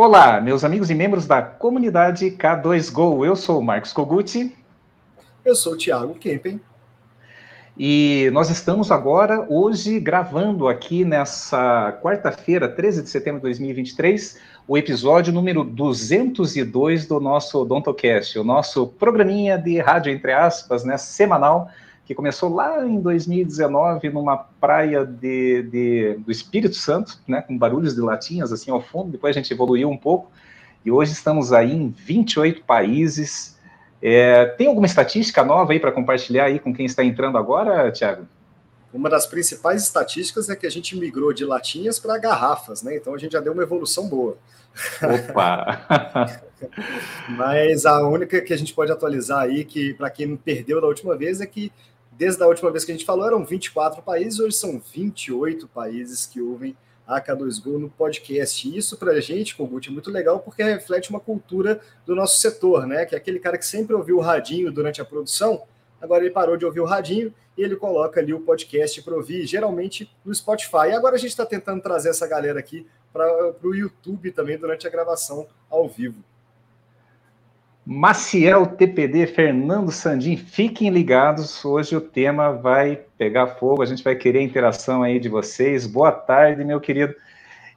Olá, meus amigos e membros da comunidade K2Go. Eu sou o Marcos Koguti. Eu sou o Thiago Kempen. E nós estamos agora, hoje, gravando aqui nessa quarta-feira, 13 de setembro de 2023, o episódio número 202 do nosso Odontocast, o nosso programinha de rádio, entre aspas, né, semanal, que começou lá em 2019 numa praia de, de, do Espírito Santo, né, com barulhos de latinhas assim ao fundo, depois a gente evoluiu um pouco, e hoje estamos aí em 28 países. É, tem alguma estatística nova aí para compartilhar aí com quem está entrando agora, Tiago? Uma das principais estatísticas é que a gente migrou de latinhas para garrafas, né? Então a gente já deu uma evolução boa. Opa! Mas a única que a gente pode atualizar aí, que para quem perdeu da última vez, é que Desde a última vez que a gente falou, eram 24 países, hoje são 28 países que ouvem a K2Go no podcast. E isso para a gente, Kogut, é muito legal porque reflete uma cultura do nosso setor, né? Que é aquele cara que sempre ouviu o radinho durante a produção, agora ele parou de ouvir o radinho e ele coloca ali o podcast para ouvir, geralmente no Spotify. E agora a gente está tentando trazer essa galera aqui para o YouTube também durante a gravação ao vivo. Maciel TPD, Fernando Sandim, fiquem ligados. Hoje o tema vai pegar fogo, a gente vai querer a interação aí de vocês. Boa tarde, meu querido.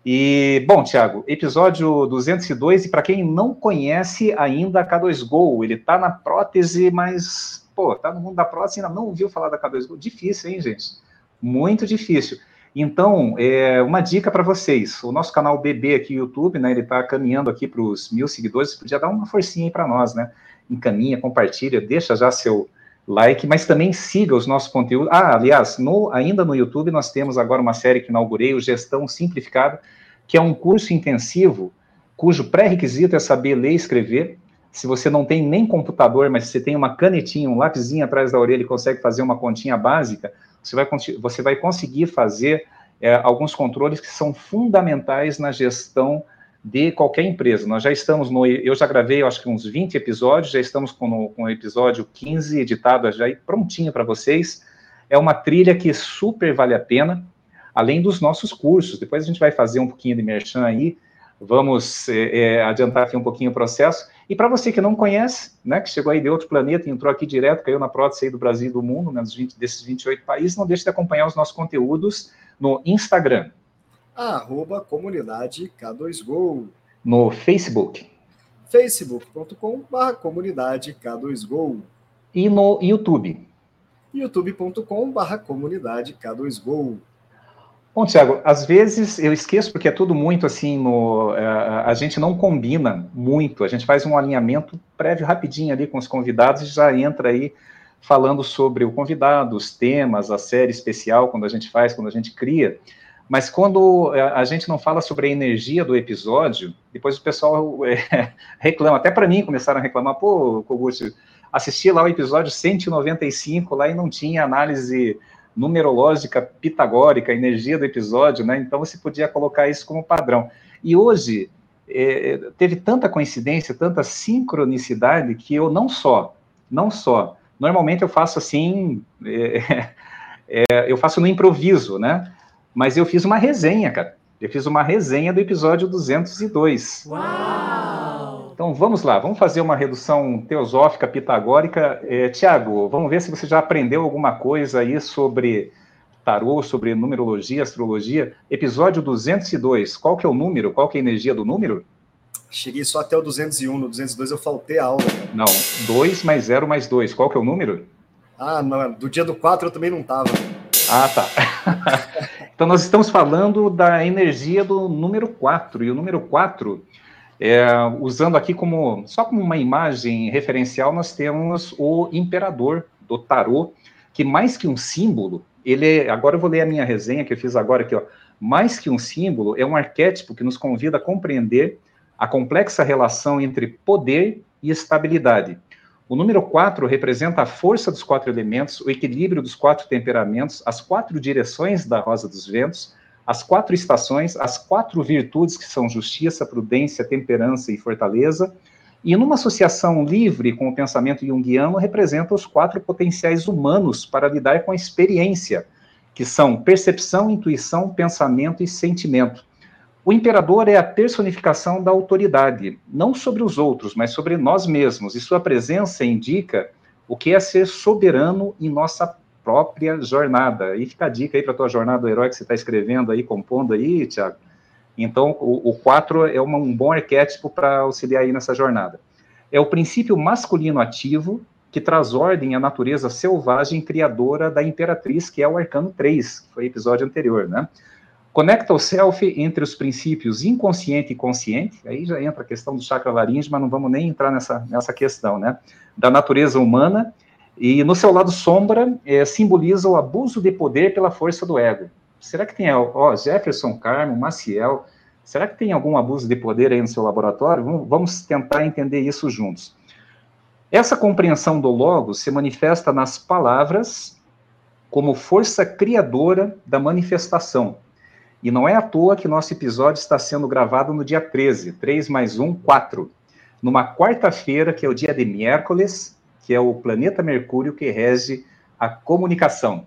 E, bom, Tiago, episódio 202, e para quem não conhece ainda a K2Go, ele tá na prótese, mas, pô, tá no mundo da prótese e ainda não ouviu falar da K2Go. Difícil, hein, gente? Muito difícil. Então, é, uma dica para vocês: o nosso canal BB aqui no YouTube, né? Ele está caminhando aqui para os mil seguidores. Podia dar uma forcinha aí para nós, né? Encaminha, compartilha, deixa já seu like, mas também siga os nossos conteúdos. Ah, aliás, no, ainda no YouTube nós temos agora uma série que inaugurei, o Gestão Simplificada, que é um curso intensivo cujo pré-requisito é saber ler e escrever. Se você não tem nem computador, mas você tem uma canetinha, um lapisinho atrás da orelha e consegue fazer uma continha básica, você vai, você vai conseguir fazer é, alguns controles que são fundamentais na gestão de qualquer empresa. Nós já estamos no. Eu já gravei, acho que uns 20 episódios, já estamos com, com o episódio 15 editado já prontinho para vocês. É uma trilha que super vale a pena, além dos nossos cursos. Depois a gente vai fazer um pouquinho de merchan aí, vamos é, é, adiantar aqui um pouquinho o processo. E para você que não conhece, né, que chegou aí de outro planeta, entrou aqui direto, caiu na prótese aí do Brasil e do mundo, né, dos 20, desses 28 países, não deixe de acompanhar os nossos conteúdos no Instagram. Arroba comunidade K2Go. No Facebook. facebook.com.br comunidade K2Go. E no YouTube. youtube.com.br comunidade K2Go. Bom, Tiago, às vezes eu esqueço porque é tudo muito assim, no, é, a gente não combina muito, a gente faz um alinhamento prévio rapidinho ali com os convidados e já entra aí falando sobre o convidado, os temas, a série especial, quando a gente faz, quando a gente cria. Mas quando é, a gente não fala sobre a energia do episódio, depois o pessoal é, reclama. Até para mim começaram a reclamar, pô, Kogut, assisti lá o episódio 195 lá e não tinha análise numerológica pitagórica, a energia do episódio, né? Então você podia colocar isso como padrão. E hoje é, teve tanta coincidência, tanta sincronicidade que eu não só, não só, normalmente eu faço assim, é, é, eu faço no improviso, né? Mas eu fiz uma resenha, cara. Eu fiz uma resenha do episódio 202. Uau! Então vamos lá, vamos fazer uma redução teosófica pitagórica. É, Tiago, vamos ver se você já aprendeu alguma coisa aí sobre tarô, sobre numerologia, astrologia. Episódio 202, qual que é o número? Qual que é a energia do número? Cheguei só até o 201, no 202 eu faltei a aula. Não, 2 mais 0 mais 2, qual que é o número? Ah, não, do dia do 4 eu também não estava. Ah, tá. então nós estamos falando da energia do número 4, e o número 4 é, usando aqui como só como uma imagem referencial, nós temos o imperador do tarô, que mais que um símbolo, ele é, agora eu vou ler a minha resenha que eu fiz agora aqui, ó. Mais que um símbolo, é um arquétipo que nos convida a compreender a complexa relação entre poder e estabilidade. O número 4 representa a força dos quatro elementos, o equilíbrio dos quatro temperamentos, as quatro direções da rosa dos ventos, as quatro estações, as quatro virtudes que são justiça, prudência, temperança e fortaleza, e numa associação livre com o pensamento junguiano, representa os quatro potenciais humanos para lidar com a experiência, que são percepção, intuição, pensamento e sentimento. O imperador é a personificação da autoridade, não sobre os outros, mas sobre nós mesmos, e sua presença indica o que é ser soberano em nossa própria jornada. E fica a dica aí para a tua jornada do herói que você está escrevendo aí, compondo aí, Tiago. Então, o 4 é uma, um bom arquétipo para auxiliar aí nessa jornada. É o princípio masculino ativo que traz ordem à natureza selvagem criadora da imperatriz, que é o arcano 3, que foi episódio anterior, né? Conecta o self entre os princípios inconsciente e consciente, aí já entra a questão do chakra laringe, mas não vamos nem entrar nessa, nessa questão, né? Da natureza humana, e no seu lado sombra, é, simboliza o abuso de poder pela força do ego. Será que tem, ó, Jefferson Carmo, Maciel, será que tem algum abuso de poder aí no seu laboratório? Vamos, tentar entender isso juntos. Essa compreensão do logo se manifesta nas palavras como força criadora da manifestação. E não é à toa que nosso episódio está sendo gravado no dia 13, 3 mais 1, 4, numa quarta-feira, que é o dia de miércoles, que é o planeta Mercúrio que rege a comunicação.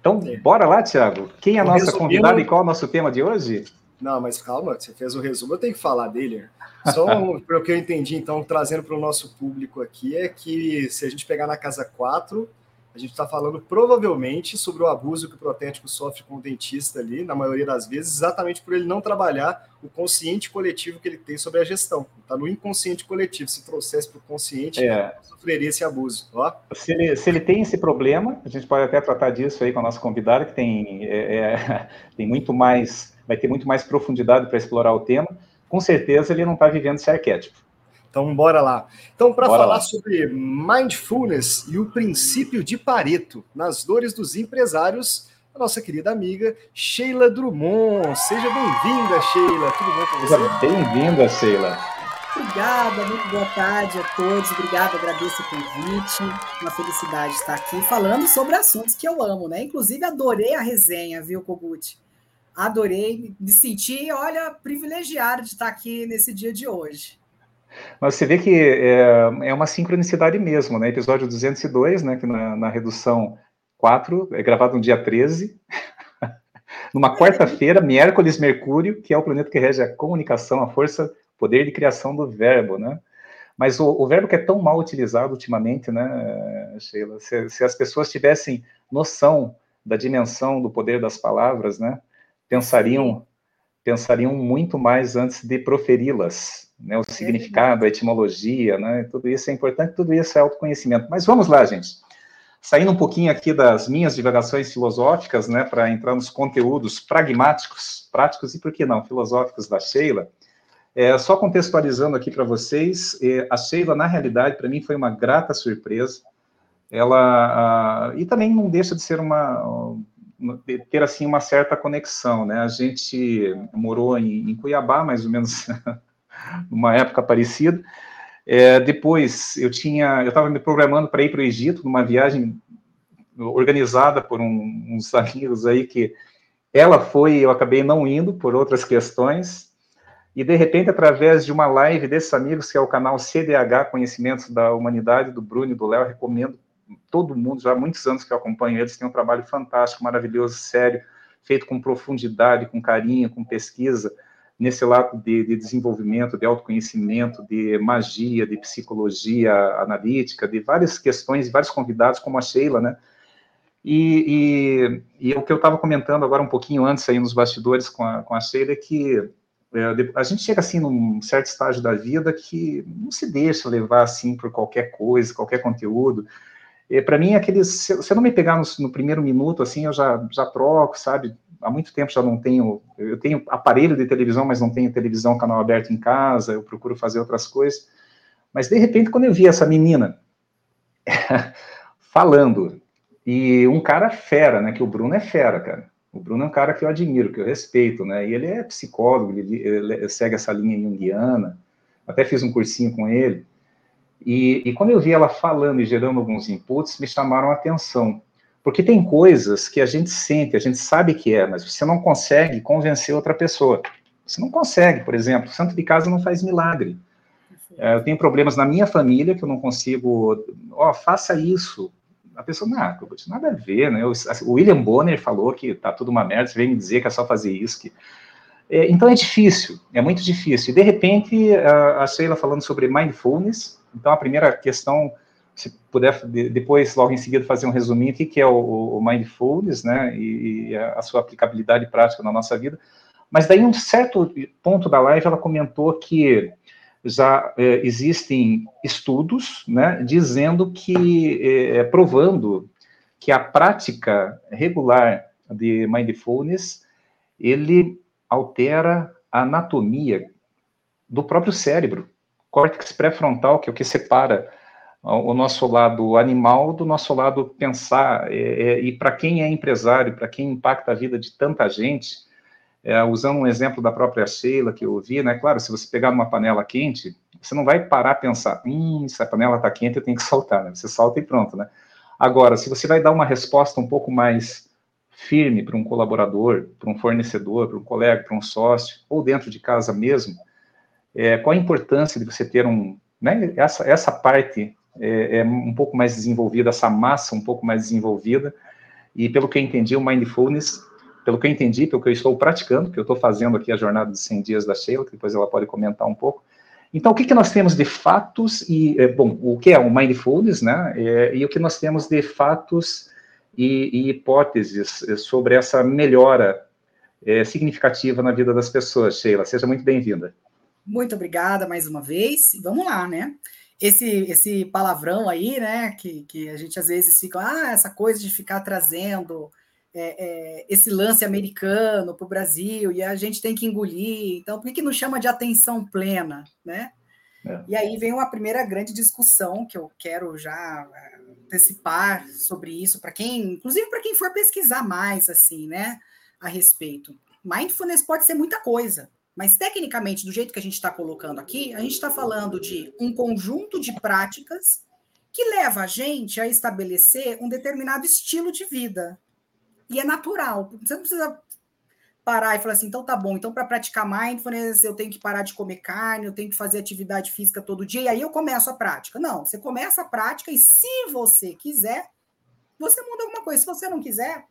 Então, é. bora lá, Tiago. Quem é a nossa resumindo... convidada e qual é o nosso tema de hoje? Não, mas calma, você fez o resumo, eu tenho que falar dele. Só para o que eu entendi, então, trazendo para o nosso público aqui, é que se a gente pegar na casa 4, a gente está falando provavelmente sobre o abuso que o protético sofre com o dentista ali, na maioria das vezes, exatamente por ele não trabalhar o consciente coletivo que ele tem sobre a gestão. Está no inconsciente coletivo. Se trouxesse para o consciente, é. sofreria esse abuso. Ó. Se, ele, se ele tem esse problema, a gente pode até tratar disso aí com a nossa convidada, que tem, é, é, tem muito mais, vai ter muito mais profundidade para explorar o tema. Com certeza ele não está vivendo esse arquétipo. Então, bora lá. Então, para falar lá. sobre mindfulness e o princípio de Pareto nas dores dos empresários, a nossa querida amiga Sheila Drummond. Seja bem-vinda, Sheila. Tudo bom com você? Seja bem-vinda, Sheila. Obrigada, muito boa tarde a todos. Obrigada, agradeço o convite. Uma felicidade estar aqui falando sobre assuntos que eu amo, né? Inclusive, adorei a resenha, viu, Kogut? Adorei, me senti, olha, privilegiado de estar aqui nesse dia de hoje. Mas você vê que é, é, uma sincronicidade mesmo, né? Episódio 202, né? Que na, na redução 4, é gravado no dia 13. Numa quarta-feira, miércoles Mercúrio, que é o planeta que rege a comunicação, a força, poder de criação do verbo, né? Mas o, o verbo que é tão mal utilizado ultimamente, né, Sheila? Se, se as pessoas tivessem noção da dimensão do poder das palavras, né? Pensariam, pensariam muito mais antes de proferi-las, né, o é significado, a etimologia, né, tudo isso é importante, tudo isso é autoconhecimento. Mas vamos lá, gente. Saindo um pouquinho aqui das minhas divagações filosóficas, né, para entrar nos conteúdos pragmáticos, práticos e, por que não, filosóficos da Sheila, é, só contextualizando aqui para vocês, é, a Sheila, na realidade, para mim foi uma grata surpresa, ela, e também não deixa de ser uma, ter assim uma certa conexão, né? A gente morou em, em Cuiabá, mais ou menos numa época parecida. É, depois eu tinha, eu estava me programando para ir para o Egito, numa viagem organizada por um, uns amigos aí que ela foi, eu acabei não indo por outras questões. E de repente, através de uma live desses amigos, que é o canal CDH Conhecimentos da Humanidade, do Bruno e do Léo, recomendo todo mundo, já há muitos anos que eu acompanho eles, tem um trabalho fantástico, maravilhoso, sério, feito com profundidade, com carinho, com pesquisa nesse lado de, de, desenvolvimento, de autoconhecimento, de magia, de psicologia analítica, de várias questões, vários convidados, como a Sheila, né? E, e, e o que eu estava comentando agora um pouquinho antes aí nos bastidores com a, com a Sheila é que é, a gente chega assim num certo estágio da vida que não se deixa levar assim por qualquer coisa, qualquer conteúdo. Para mim, aqueles, se, se eu não me pegar no, no, primeiro minuto, assim, eu já, já troco, sabe? há muito tempo já não tenho, eu tenho aparelho de televisão, mas não tenho televisão canal aberto em casa, eu procuro fazer outras coisas. Mas de repente, quando eu vi essa menina falando, e um cara fera, né? Que o Bruno é fera, cara. O Bruno é um cara que eu admiro, que eu respeito, né? E ele é psicólogo, ele, ele segue essa linha junguiana, até fiz um cursinho com ele. E, e, quando eu vi ela falando e gerando alguns inputs, me chamaram a atenção. Porque tem coisas que a gente sente, a gente sabe que é, mas você não consegue convencer outra pessoa. Você não consegue, por exemplo, santo de casa não faz milagre. É, eu tenho problemas na minha família que eu não consigo, ó, oh, faça isso. A pessoa, não, nada a ver, né? O William Bonner falou que tá tudo uma merda, você vem me dizer que é só fazer isso. Que... É, então é difícil, é muito difícil. E de repente, a, a Sheila falando sobre mindfulness, então a primeira questão, se puder depois, logo em seguida, fazer um resuminho, o que é o, o mindfulness, né, e, e, a sua aplicabilidade prática na nossa vida. Mas daí, um certo ponto da live, ela comentou que já é, existem estudos, né, dizendo que, é, provando que a prática regular de mindfulness, ele altera a anatomia do próprio cérebro, córtex pré-frontal, que é o que separa o nosso lado animal do nosso lado pensar. É, é, e para quem é empresário, para quem impacta a vida de tanta gente, é, usando um exemplo da própria Sheila que eu ouvi, né? Claro, se você pegar uma panela quente, você não vai parar a pensar, hum, se a panela está quente, eu tenho que soltar, né? Você solta e pronto, né? Agora, se você vai dar uma resposta um pouco mais firme para um colaborador, para um fornecedor, para um colega, para um sócio, ou dentro de casa mesmo, é, qual a importância de você ter um, né, essa, essa parte é, é, um pouco mais desenvolvida, essa massa um pouco mais desenvolvida, e pelo que eu entendi, o Mindfulness, pelo que eu entendi, pelo que eu estou praticando, que eu estou fazendo aqui a jornada de 100 dias da Sheila, que depois ela pode comentar um pouco, então, o que, que nós temos de fatos e, é, bom, o que é o mindfulness, né, é, e o que nós temos de fatos e, e hipóteses sobre essa melhora é, significativa na vida das pessoas. Sheila, seja muito bem-vinda. Muito obrigada mais uma vez. Vamos lá, né? Esse, esse palavrão aí, né, que, que a gente às vezes fica, ah, essa coisa de ficar trazendo é, é, esse lance americano para o Brasil e a gente tem que engolir. Então, por que, que não chama de atenção plena, né? É. E aí vem uma primeira grande discussão que eu quero já antecipar sobre isso para quem, inclusive para quem for pesquisar mais assim, né, a respeito. Mindfulness pode ser muita coisa, mas tecnicamente, do jeito que a gente está colocando aqui, a gente está falando de um conjunto de práticas que leva a gente a estabelecer um determinado estilo de vida. E é natural. Você não precisa parar e falar assim, então tá bom, então para praticar mindfulness eu tenho que parar de comer carne, eu tenho que fazer atividade física todo dia, e aí eu começo a prática. Não, você começa a prática e se você quiser, você muda alguma coisa. Se você não quiser,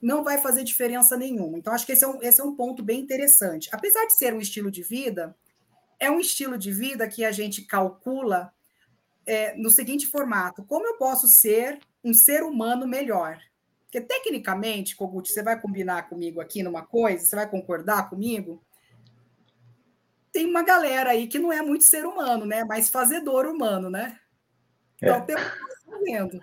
não vai fazer diferença nenhuma. Então, acho que esse é um, esse é um ponto bem interessante. Apesar de ser um estilo de vida, é um estilo de vida que a gente calcula é, no seguinte formato: como eu posso ser um ser humano melhor? Porque, tecnicamente, Kogut, você vai combinar comigo aqui numa coisa, você vai concordar comigo? Tem uma galera aí que não é muito ser humano, né? Mas fazedor humano, né? Então, é. tem fazendo.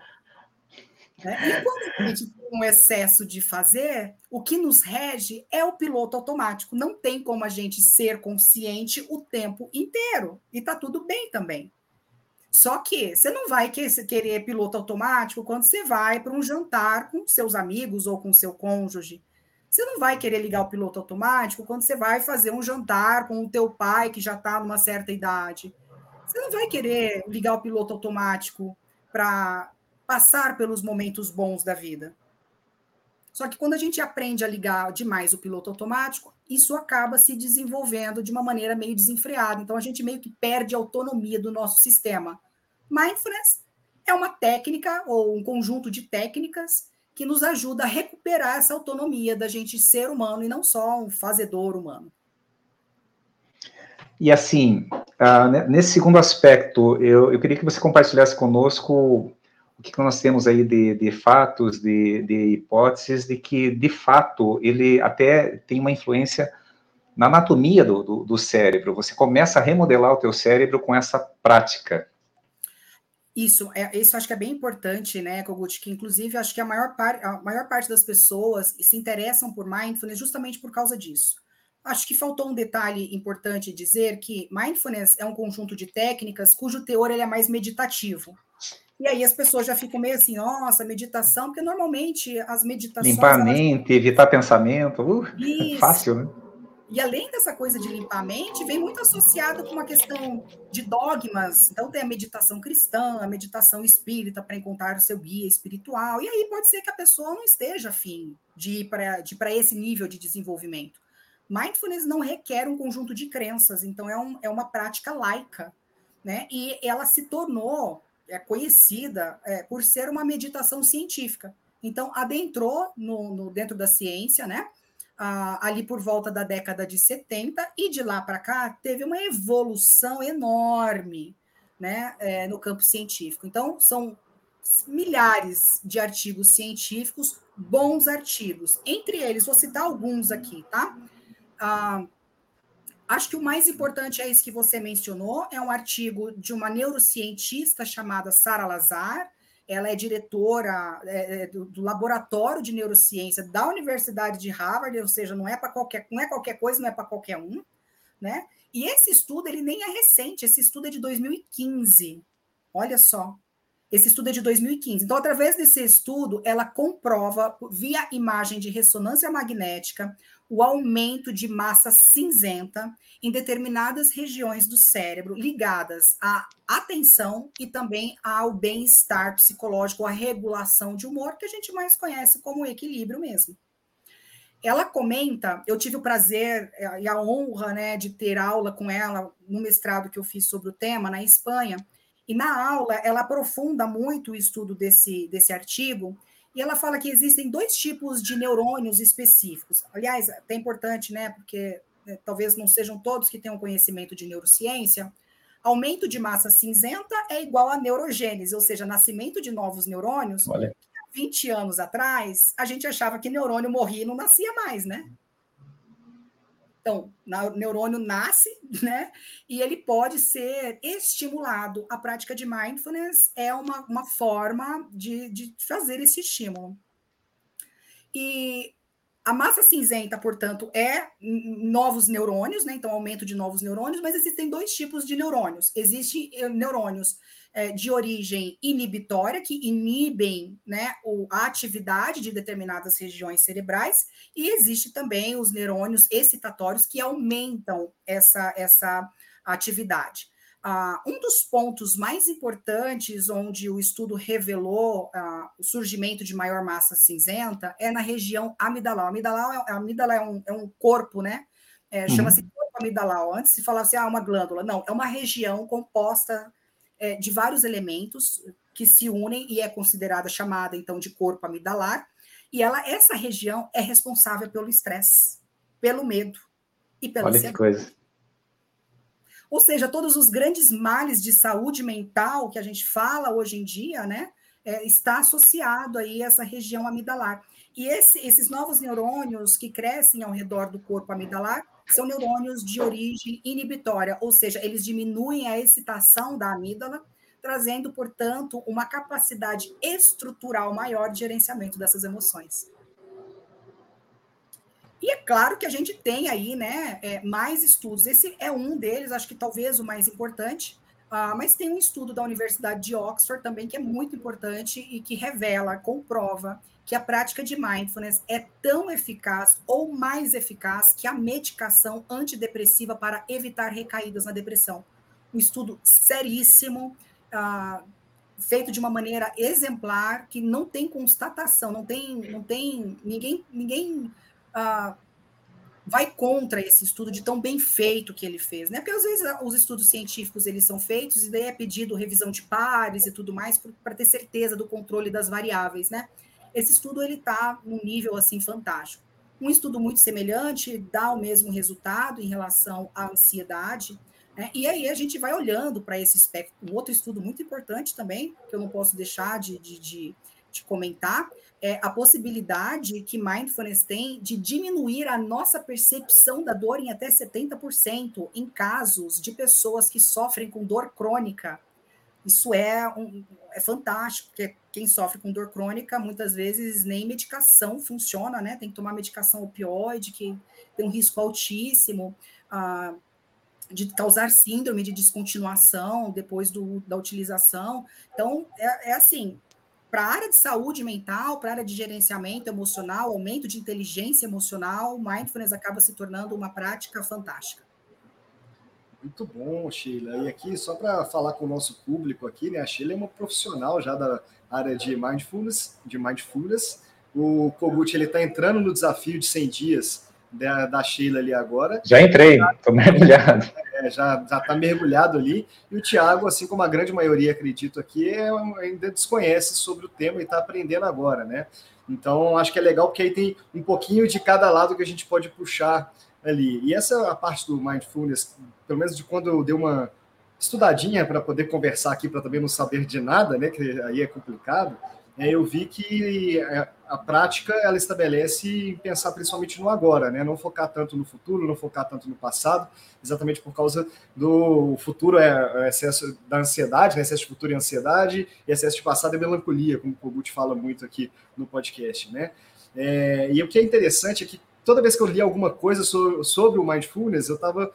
Né? E quando a gente um excesso de fazer, o que nos rege é o piloto automático. Não tem como a gente ser consciente o tempo inteiro. E tá tudo bem também. Só que você não vai querer piloto automático quando você vai para um jantar com seus amigos ou com seu cônjuge. Você não vai querer ligar o piloto automático quando você vai fazer um jantar com o teu pai que já está numa certa idade. Você não vai querer ligar o piloto automático para passar pelos momentos bons da vida. Só que quando a gente aprende a ligar demais o piloto automático, isso acaba se desenvolvendo de uma maneira meio desenfreada. Então a gente meio que perde a autonomia do nosso sistema. Mindfulness é uma técnica ou um conjunto de técnicas que nos ajuda a recuperar essa autonomia da gente ser humano e não só um fazedor humano. E assim, uh, nesse segundo aspecto, eu, eu, queria que você compartilhasse conosco o que nós temos aí de, de fatos, de, de, hipóteses, de que, de fato, ele até tem uma influência na anatomia do, do, do cérebro. Você começa a remodelar o teu cérebro com essa prática. Isso, é, isso acho que é bem importante, né, Kogut, que inclusive acho que a maior, par, a maior parte das pessoas se interessam por mindfulness justamente por causa disso. Acho que faltou um detalhe importante dizer que mindfulness é um conjunto de técnicas cujo teor ele é mais meditativo. E aí as pessoas já ficam meio assim, nossa, meditação, porque normalmente as meditações... Limpar a mente, elas... evitar pensamento, uh, é fácil, né? E além dessa coisa de limpar a mente, vem muito associado com uma questão de dogmas. Então, tem a meditação cristã, a meditação espírita para encontrar o seu guia espiritual. E aí pode ser que a pessoa não esteja afim de ir para esse nível de desenvolvimento. Mindfulness não requer um conjunto de crenças, então é, um, é uma prática laica. Né? E ela se tornou é, conhecida é, por ser uma meditação científica. Então, adentrou no, no dentro da ciência, né? ah, ali por volta da década de 70, e de lá para cá teve uma evolução enorme né, é, no campo científico. Então, são milhares de artigos científicos, bons artigos. Entre eles, vou citar alguns aqui, tá? Ah, acho que o mais importante é isso que você mencionou, é um artigo de uma neurocientista chamada Sara Lazar, ela é diretora é, é, do, do, laboratório de neurociência da Universidade de Harvard, ou seja, não é para qualquer, não é qualquer coisa, não é para qualquer um, né? E esse estudo ele nem é recente, esse estudo é de 2015. Olha só, esse estudo é de 2015. Então, através desse estudo, ela comprova, via imagem de ressonância magnética, o aumento de massa cinzenta em determinadas regiões do cérebro ligadas à atenção e também ao bem-estar psicológico, à regulação de humor, que a gente mais conhece como equilíbrio mesmo. Ela comenta, eu tive o prazer eh, e a honra né, de ter aula com ela no mestrado que eu fiz sobre o tema na Espanha, e na aula, ela aprofunda muito o estudo desse, desse artigo, e ela fala que existem dois tipos de neurônios específicos. Aliás, é até importante, né, porque né, talvez não sejam todos que tenham conhecimento de neurociência. Aumento de massa cinzenta é igual a neurogênese, ou seja, nascimento de novos neurônios. Olha. 20 anos atrás, a gente achava que neurônio morria e não nascia mais, né? Então, o neurônio nasce, né? E ele pode ser estimulado. A prática de mindfulness é uma, uma forma de, de fazer esse estímulo. E a massa cinzenta, portanto, é novos neurônios, né? Então, aumento de novos neurônios, mas existem dois tipos de neurônios. Existem eh, neurônios de origem inibitória, que inibem né, a atividade de determinadas regiões cerebrais, e existe também os neurônios excitatórios que aumentam essa, essa atividade. Uh, um dos pontos mais importantes onde o estudo revelou uh, o surgimento de maior massa cinzenta é na região amidalar. Amidalar é, a amígdala é um, é um corpo, né? É, uhum. Chama-se corpo amidalar. Antes se falava assim, ah, uma glândula. Não, é uma região composta é, de vários elementos que se unem e é considerada chamada então de corpo amidalar. E ela, essa região é responsável pelo estresse, pelo medo e pela Olha ansiedade. que coisa. Ou seja, todos os grandes males de saúde mental que a gente fala hoje em dia, né, é, está associado aí a essa região amidalar. E esse, esses novos neurônios que crescem ao redor do corpo amidalar são neurônios de origem inibitória, ou seja, eles diminuem a excitação da amígdala, trazendo, portanto, uma capacidade estrutural maior de gerenciamento dessas emoções. E é claro que a gente tem aí né, é, mais estudos. Esse é um deles, acho que talvez o mais importante, uh, mas tem um estudo da Universidade de Oxford também que é muito importante e que revela, comprova que a prática de mindfulness é tão eficaz ou mais eficaz que a medicação antidepressiva para evitar recaídas na depressão. Um estudo seríssimo, uh, feito de uma maneira exemplar, que não tem constatação, não tem, não tem ninguém, ninguém uh, vai contra esse estudo de tão bem feito que ele fez, né? Porque às vezes os estudos científicos eles são feitos e daí é pedido revisão de pares e tudo mais para ter certeza do controle das variáveis, né? Esse estudo ele está num nível assim fantástico. Um estudo muito semelhante dá o mesmo resultado em relação à ansiedade. Né? E aí a gente vai olhando para esse espectro. Um outro estudo muito importante também, que eu não posso deixar de, de, de, de comentar, é a possibilidade que mindfulness tem de diminuir a nossa percepção da dor em até 70% em casos de pessoas que sofrem com dor crônica isso é, um, é fantástico, porque quem sofre com dor crônica, muitas vezes nem medicação funciona, né? Tem que tomar medicação opioide, que tem um risco altíssimo ah, de causar síndrome de descontinuação depois do, da utilização. Então, é, é assim, para a área de saúde mental, para a área de gerenciamento emocional, aumento de inteligência emocional, mindfulness acaba se tornando uma prática fantástica. Muito bom, Sheila. E aqui, só para falar com o nosso público aqui, né? A Sheila é uma profissional já da área de mindfulness, de mindfulness. O Kogut, ele está entrando no desafio de 100 dias da, da Sheila ali agora. Já entrei, estou mergulhado. É, já está mergulhado ali, e o Tiago, assim como a grande maioria, acredito aqui, é, ainda desconhece sobre o tema e está aprendendo agora, né? Então, acho que é legal porque aí tem um pouquinho de cada lado que a gente pode puxar ali. E essa é a parte do mindfulness, pelo menos de quando eu dei uma estudadinha para poder conversar aqui, para também não saber de nada, né? Que aí é complicado. É, eu vi que a, a, prática ela estabelece pensar principalmente no agora, né? Não focar tanto no futuro, não focar tanto no passado, exatamente por causa do futuro é, é excesso da ansiedade, né? excesso de futuro e ansiedade, e excesso de passado é melancolia, como o Kogut fala muito aqui no podcast, né? É, e o que é interessante é que toda vez que eu li alguma coisa sobre, sobre o mindfulness, eu estava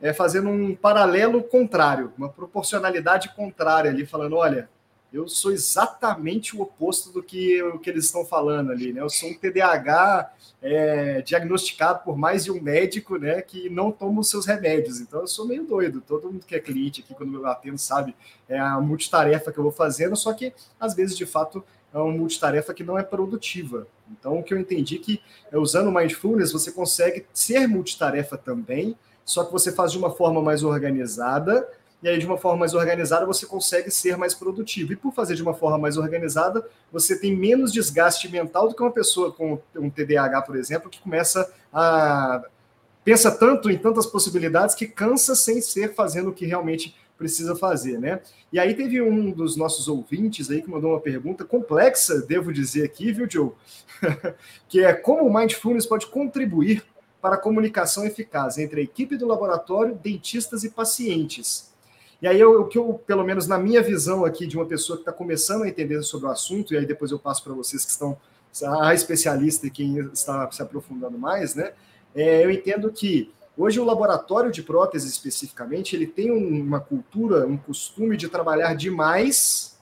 é, fazendo um paralelo contrário, uma proporcionalidade contrária ali, falando, olha, eu sou exatamente o oposto do que, o que eles estão falando ali, né? Eu sou um TDAH é, diagnosticado por mais de um médico, né? Que não toma os seus remédios. Então eu sou meio doido. Todo mundo que é cliente aqui, quando eu atendo, sabe é a multitarefa que eu vou fazendo, só que às vezes, de fato, é uma multitarefa que não é produtiva. Então, o que eu entendi é que usando o Mindfulness, você consegue ser multitarefa também, só que você faz de uma forma mais organizada, e aí de uma forma mais organizada você consegue ser mais produtivo. E por fazer de uma forma mais organizada, você tem menos desgaste mental do que uma pessoa com um TDAH, por exemplo, que começa a pensa tanto em tantas possibilidades que cansa sem ser fazendo o que realmente precisa fazer, né? E aí teve um dos nossos ouvintes aí que mandou uma pergunta complexa, devo dizer aqui, viu, Joe? que é como o Mindfulness pode contribuir para a comunicação eficaz entre a equipe do laboratório, dentistas e pacientes. E aí, o que eu, pelo menos na minha visão aqui, de uma pessoa que está começando a entender sobre o assunto, e aí depois eu passo para vocês que estão a especialista e quem está se aprofundando mais, né? É, eu entendo que hoje o laboratório de prótese especificamente ele tem uma cultura, um costume de trabalhar demais,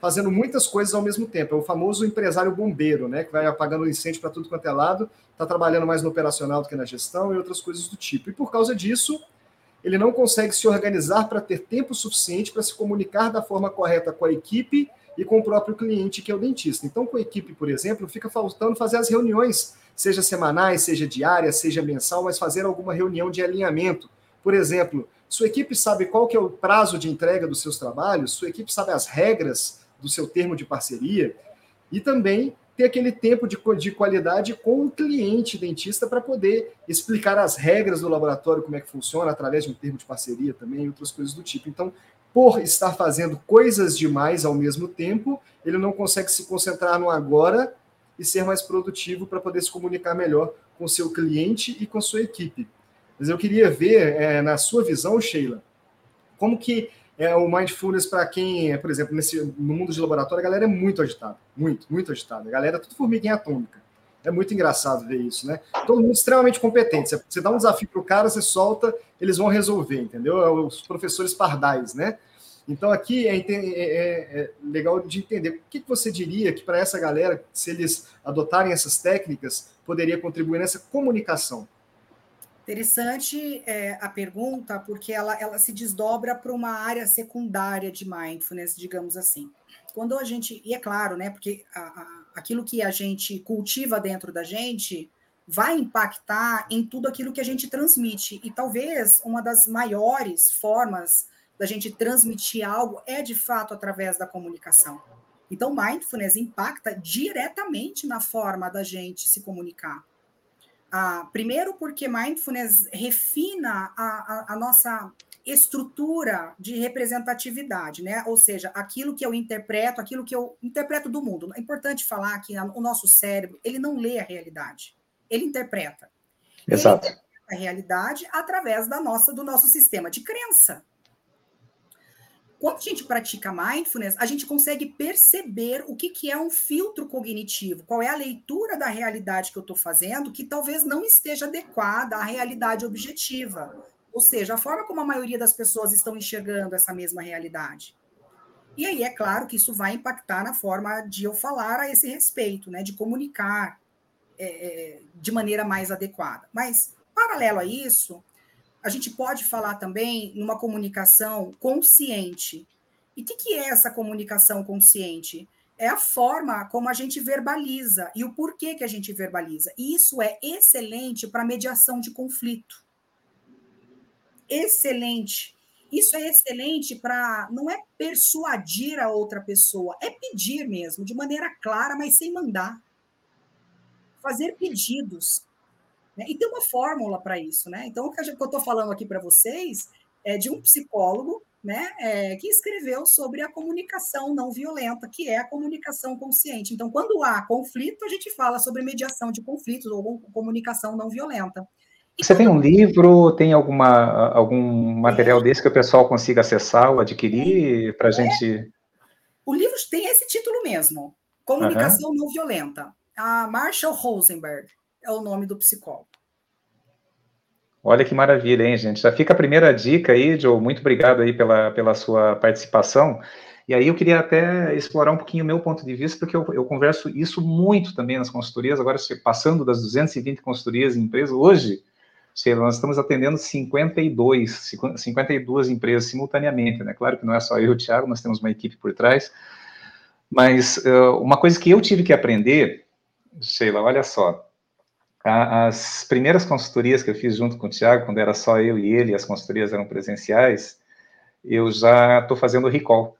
fazendo muitas coisas ao mesmo tempo. É o famoso empresário bombeiro, né? Que vai apagando incêndio para tudo quanto é lado, está trabalhando mais no operacional do que na gestão e outras coisas do tipo. E por causa disso, ele não consegue se organizar para ter tempo suficiente para se comunicar da forma correta com a equipe e com o próprio cliente, que é o dentista. Então, com a equipe, por exemplo, fica faltando fazer as reuniões, seja semanais, seja diárias, seja mensal, mas fazer alguma reunião de alinhamento. Por exemplo, sua equipe sabe qual que é o prazo de entrega dos seus trabalhos, sua equipe sabe as regras do seu termo de parceria e também ter aquele tempo de, de qualidade com o cliente dentista para poder explicar as regras do laboratório, como é que funciona, através de um termo de parceria também, outras coisas do tipo. Então, por estar fazendo coisas demais ao mesmo tempo, ele não consegue se concentrar no agora e ser mais produtivo para poder se comunicar melhor com seu cliente e com sua equipe. Mas eu queria ver, é, na sua visão, Sheila, como que é o mindfulness para quem, por exemplo, nesse, no mundo de laboratório, a galera é muito agitada, muito, muito agitada. A galera é tudo formiguinha atômica. É muito engraçado ver isso, né? Todo mundo extremamente competente. Você dá um desafio para o cara, você solta, eles vão resolver, entendeu? É os professores pardais, né? Então, aqui é, é, é, é legal de entender. O que, que você diria que para essa galera, se eles adotarem essas técnicas, poderia contribuir nessa comunicação? Interessante é, a pergunta, porque ela, ela se desdobra para uma área secundária de mindfulness, digamos assim. Quando a gente, e é claro, né, porque a, a, aquilo que a gente cultiva dentro da gente vai impactar em tudo aquilo que a gente transmite. E talvez uma das maiores formas da gente transmitir algo é de fato através da comunicação. Então, mindfulness impacta diretamente na forma da gente se comunicar. Ah, primeiro, porque mindfulness refina a, a, a, nossa estrutura de representatividade, né? Ou seja, aquilo que eu interpreto, aquilo que eu interpreto do mundo. É importante falar que o nosso cérebro, ele não lê a realidade, ele interpreta. Exato. Ele interpreta a realidade através da nossa, do nosso sistema de crença. Quando a gente pratica mindfulness, a gente consegue perceber o que, que é um filtro cognitivo, qual é a leitura da realidade que eu estou fazendo, que talvez não esteja adequada à realidade objetiva. Ou seja, a forma como a maioria das pessoas estão enxergando essa mesma realidade. E aí, é claro que isso vai impactar na forma de eu falar a esse respeito, né? De comunicar é, é de maneira mais adequada. Mas, paralelo a isso, a gente pode falar também numa comunicação consciente. E o que, que é essa comunicação consciente? É a forma como a gente verbaliza e o porquê que a gente verbaliza. E isso é excelente para mediação de conflito. excelente. Isso é excelente para não é persuadir a outra pessoa, é pedir mesmo, de maneira clara, mas sem mandar. Fazer pedidos. Né? E tem uma fórmula para isso, né? Então, o que eu estou falando aqui para vocês é de um psicólogo né, é, que escreveu sobre a comunicação não violenta, que é a comunicação consciente. Então, quando há conflito, a gente fala sobre mediação de conflitos ou comunicação não violenta. E Você quando... tem um livro, tem alguma, algum material é. desse que o pessoal consiga acessar ou adquirir para a é. gente. O livro tem esse título mesmo: Comunicação uhum. Não Violenta. A Marshall Rosenberg é o nome do psicólogo. Olha que maravilha, hein, gente? Já fica a primeira dica aí, Joe. Muito obrigado aí pela, pela sua participação. E aí eu queria até explorar um pouquinho o meu ponto de vista, porque eu, eu converso isso muito também nas consultorias, agora passando das 220 consultorias em empresas, hoje, sei lá, nós estamos atendendo 52, 52 empresas simultaneamente, né? Claro que não é só eu e o Thiago, nós temos uma equipe por trás, mas uh, uma coisa que eu tive que aprender, Sheila, olha só, as primeiras consultorias que eu fiz junto com o Tiago, quando era só eu e ele, as consultorias eram presenciais, eu já estou fazendo recall.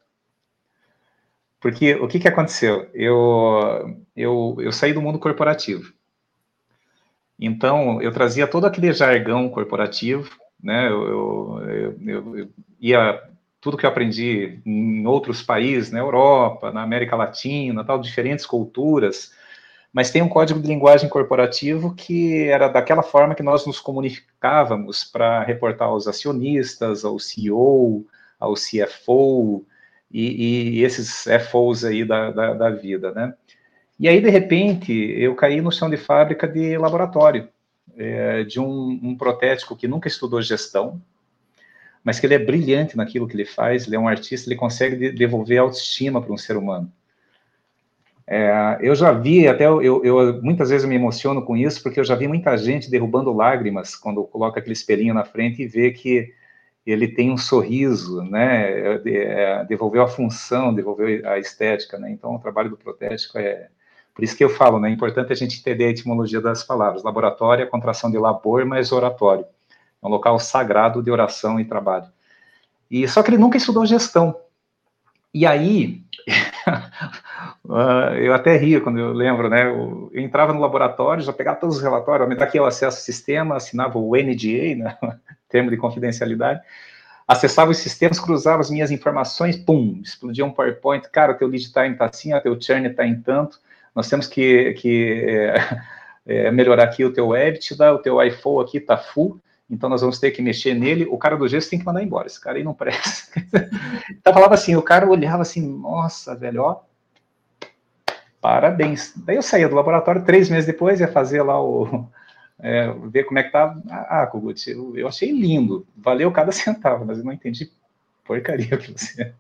Porque o que, que aconteceu? Eu, eu, eu saí do mundo corporativo. Então, eu trazia todo aquele jargão corporativo, né? Eu, eu, eu, eu ia tudo que eu aprendi em outros países, na Europa, na América Latina, tal, diferentes culturas, mas tem um código de linguagem corporativo que era daquela forma que nós nos comunicávamos para reportar aos acionistas, ao CEO, ao CFO e, e esses FOs aí da, da, da, vida, né? E aí, de repente, eu caí no chão de fábrica de laboratório, é, de um, um protético que nunca estudou gestão, mas que ele é brilhante naquilo que ele faz, ele é um artista, ele consegue devolver autoestima para um ser humano. É, eu já vi, até eu, eu, muitas vezes eu me emociono com isso, porque eu já vi muita gente derrubando lágrimas quando coloca aquele espelhinho na frente e vê que ele tem um sorriso, né? É, é, devolveu a função, devolveu a estética, né? Então, o trabalho do protético é. Por isso que eu falo, né? É importante a gente entender a etimologia das palavras. Laboratório é contração de labor, mas oratório. É um local sagrado de oração e trabalho. E só que ele nunca estudou gestão. E aí, Uh, eu até rio quando eu lembro, né? Eu, entrava no laboratório, já pegava todos os relatórios, me dá aqui o acesso ao sistema, assinava o NDA, né? termo de confidencialidade, acessava os sistemas, cruzava as minhas informações, pum, explodia um PowerPoint, cara, teu lead time está assim, teu churn está em tanto, nós temos que, que é, é, melhorar aqui o teu dá o teu iPhone aqui, tá full, então nós vamos ter que mexer nele, o cara do gesto tem que mandar embora, esse cara aí não presta. então falava assim, o cara olhava assim, nossa, velho, ó, parabéns. Daí eu saía do laboratório, três meses depois, ia fazer lá o. É, ver como é que tá. Ah, Kogut, eu, eu achei lindo, valeu cada centavo, mas eu não entendi porcaria que você.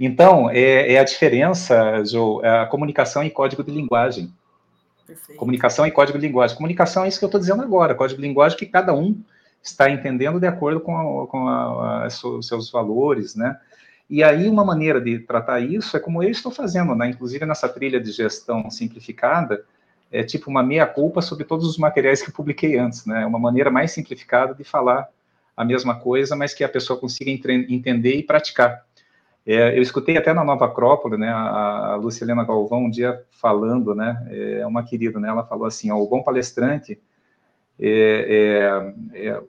Então, é, é a diferença, Joe, é a comunicação e código de linguagem. Perfeito. Comunicação e código de linguagem. Comunicação é isso que eu estou dizendo agora, código de linguagem que cada um está entendendo de acordo com, a, com a, a, seus valores, né? E aí, uma maneira de tratar isso é como eu estou fazendo, né? Inclusive nessa trilha de gestão simplificada, é tipo uma meia-culpa sobre todos os materiais que publiquei antes, né? É uma maneira mais simplificada de falar a mesma coisa, mas que a pessoa consiga entender e praticar. É, eu escutei até na Nova Acrópole, né, a, a Lucilena Galvão um dia falando, né, é uma querida, né, ela falou assim, ó, o bom palestrante é, é, é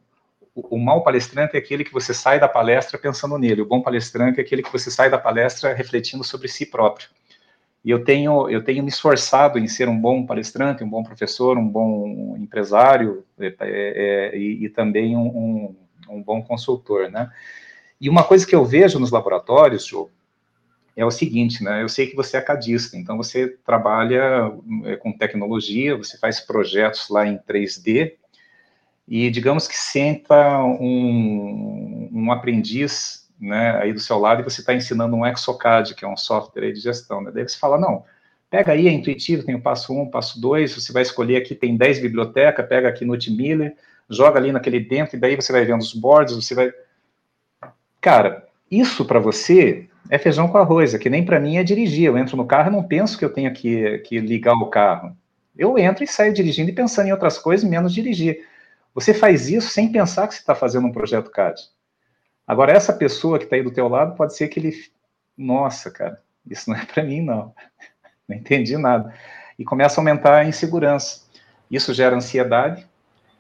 o, mau palestrante é aquele que você sai da palestra pensando nele, o bom palestrante é aquele que você sai da palestra refletindo sobre si próprio. E eu tenho, eu tenho me esforçado em ser um bom palestrante, um bom professor, um bom empresário é, é, é e, e, também um, um, um, bom consultor, né? E uma coisa que eu vejo nos laboratórios, é o seguinte, né? Eu sei que você é cadista, então você trabalha com tecnologia, você faz projetos lá em 3D, e digamos que senta um, um aprendiz né, aí do seu lado e você está ensinando um Exocad, que é um software de gestão. Né? Daí você fala, não, pega aí, é intuitivo, tem o passo 1, um, passo 2, você vai escolher aqui, tem 10 bibliotecas, pega aqui no Miller, joga ali naquele dentro, e daí você vai vendo os boards, você vai... Cara, isso para você é feijão com arroz, é que nem para mim é dirigir. Eu entro no carro e não penso que eu tenho que, que ligar o carro. Eu entro e saio dirigindo e pensando em outras coisas, menos dirigir. Você faz isso sem pensar que você está fazendo um projeto CAD. Agora, essa pessoa que está aí do teu lado, pode ser que ele... Nossa, cara, isso não é para mim, não. Não entendi nada. E começa a aumentar a insegurança. Isso gera ansiedade,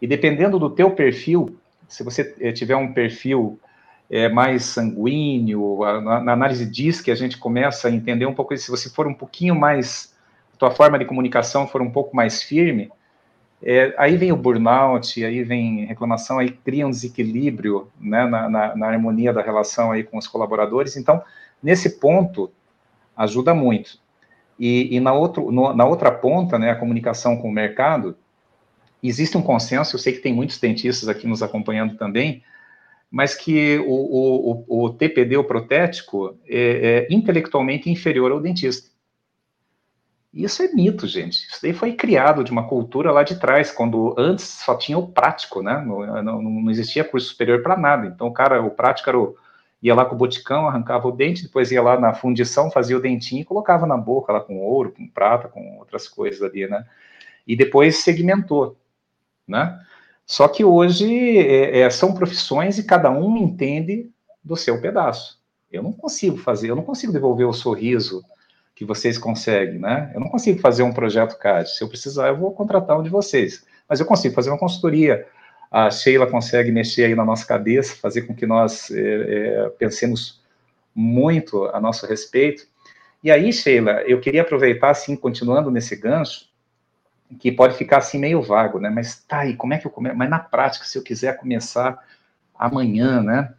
e dependendo do teu perfil, se você eh, tiver um perfil é, mais sanguíneo, na, na, análise diz que a gente começa a entender um pouco isso. Se você for um pouquinho mais, tua forma de comunicação for um pouco mais firme, é, aí vem o burnout, aí vem reclamação, aí cria um desequilíbrio né, na, na, na, harmonia da relação aí com os colaboradores. Então, nesse ponto, ajuda muito. E, e na, outro, no, na outra ponta, né, a comunicação com o mercado, existe um consenso, eu sei que tem muitos dentistas aqui nos acompanhando também, mas que o, o, o TPD, o protético, é, é, intelectualmente inferior ao dentista. Isso é mito, gente. Isso daí foi criado de uma cultura lá de trás, quando antes só tinha o prático, né? Não, não, não existia curso superior para nada. Então, o cara, o prático era o, ia lá com o boticão, arrancava o dente, depois ia lá na fundição, fazia o dentinho e colocava na boca lá com ouro, com prata, com outras coisas ali, né? E depois segmentou né? Só que hoje é, é, são profissões e cada um entende do seu pedaço. Eu não consigo fazer, eu não consigo devolver o sorriso que vocês conseguem, né? Eu não consigo fazer um projeto CAD. Se eu precisar, eu vou contratar um de vocês. Mas eu consigo fazer uma consultoria. A Sheila consegue mexer aí na nossa cabeça, fazer com que nós é, é, pensemos muito a nosso respeito. E aí, Sheila, eu queria aproveitar, assim, continuando nesse gancho, que pode ficar assim meio vago, né? Mas tá aí, como é que eu começo? Mas na prática, se eu quiser começar amanhã, né?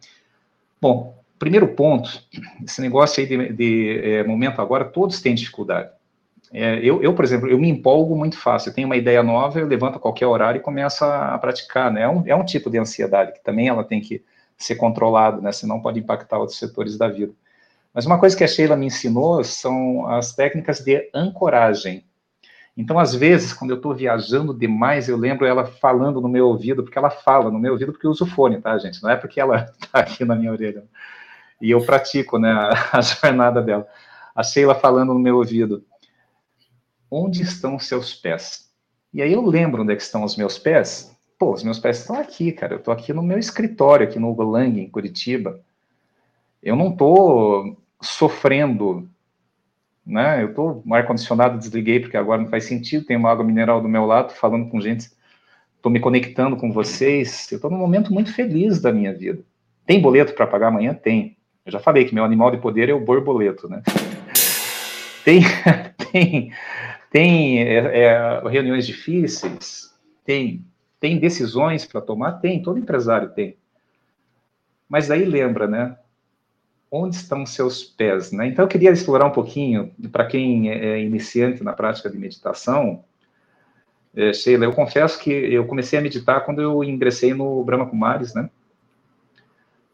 Bom, primeiro ponto, esse negócio aí de, de é, momento agora, todos têm dificuldade. É, eu, eu, por exemplo, eu me empolgo muito fácil. Eu tenho uma ideia nova, eu levanto a qualquer horário e começo a, praticar, né? É um, é um tipo de ansiedade que também ela tem que ser controlado, né? Senão pode impactar outros setores da vida. Mas uma coisa que a Sheila me ensinou são as técnicas de ancoragem. Então, às vezes, quando eu estou viajando demais, eu lembro ela falando no meu ouvido, porque ela fala no meu ouvido, porque eu uso fone, tá, gente? Não é porque ela está aqui na minha orelha. E eu pratico, né, a, jornada dela. A Sheila falando no meu ouvido. Onde estão os seus pés? E aí eu lembro onde é que estão os meus pés. Pô, os meus pés estão aqui, cara. Eu estou aqui no meu escritório, aqui no Golang, em Curitiba. Eu não estou sofrendo né? Eu estou no ar-condicionado, desliguei porque agora não faz sentido, tem uma água mineral do meu lado, falando com gente, estou me conectando com vocês, eu estou num momento muito feliz da minha vida. Tem boleto para pagar amanhã? Tem. Eu já falei que meu animal de poder é o borboleto, né? Tem, tem, tem é, é, reuniões difíceis, tem, tem decisões para tomar? Tem, todo empresário tem. Mas aí lembra, né? onde estão seus pés, né? Então eu queria explorar um pouquinho para quem é, é iniciante na prática de meditação. É, Sheila, eu confesso que eu comecei a meditar quando eu ingressei no Brahma Kumaris, né?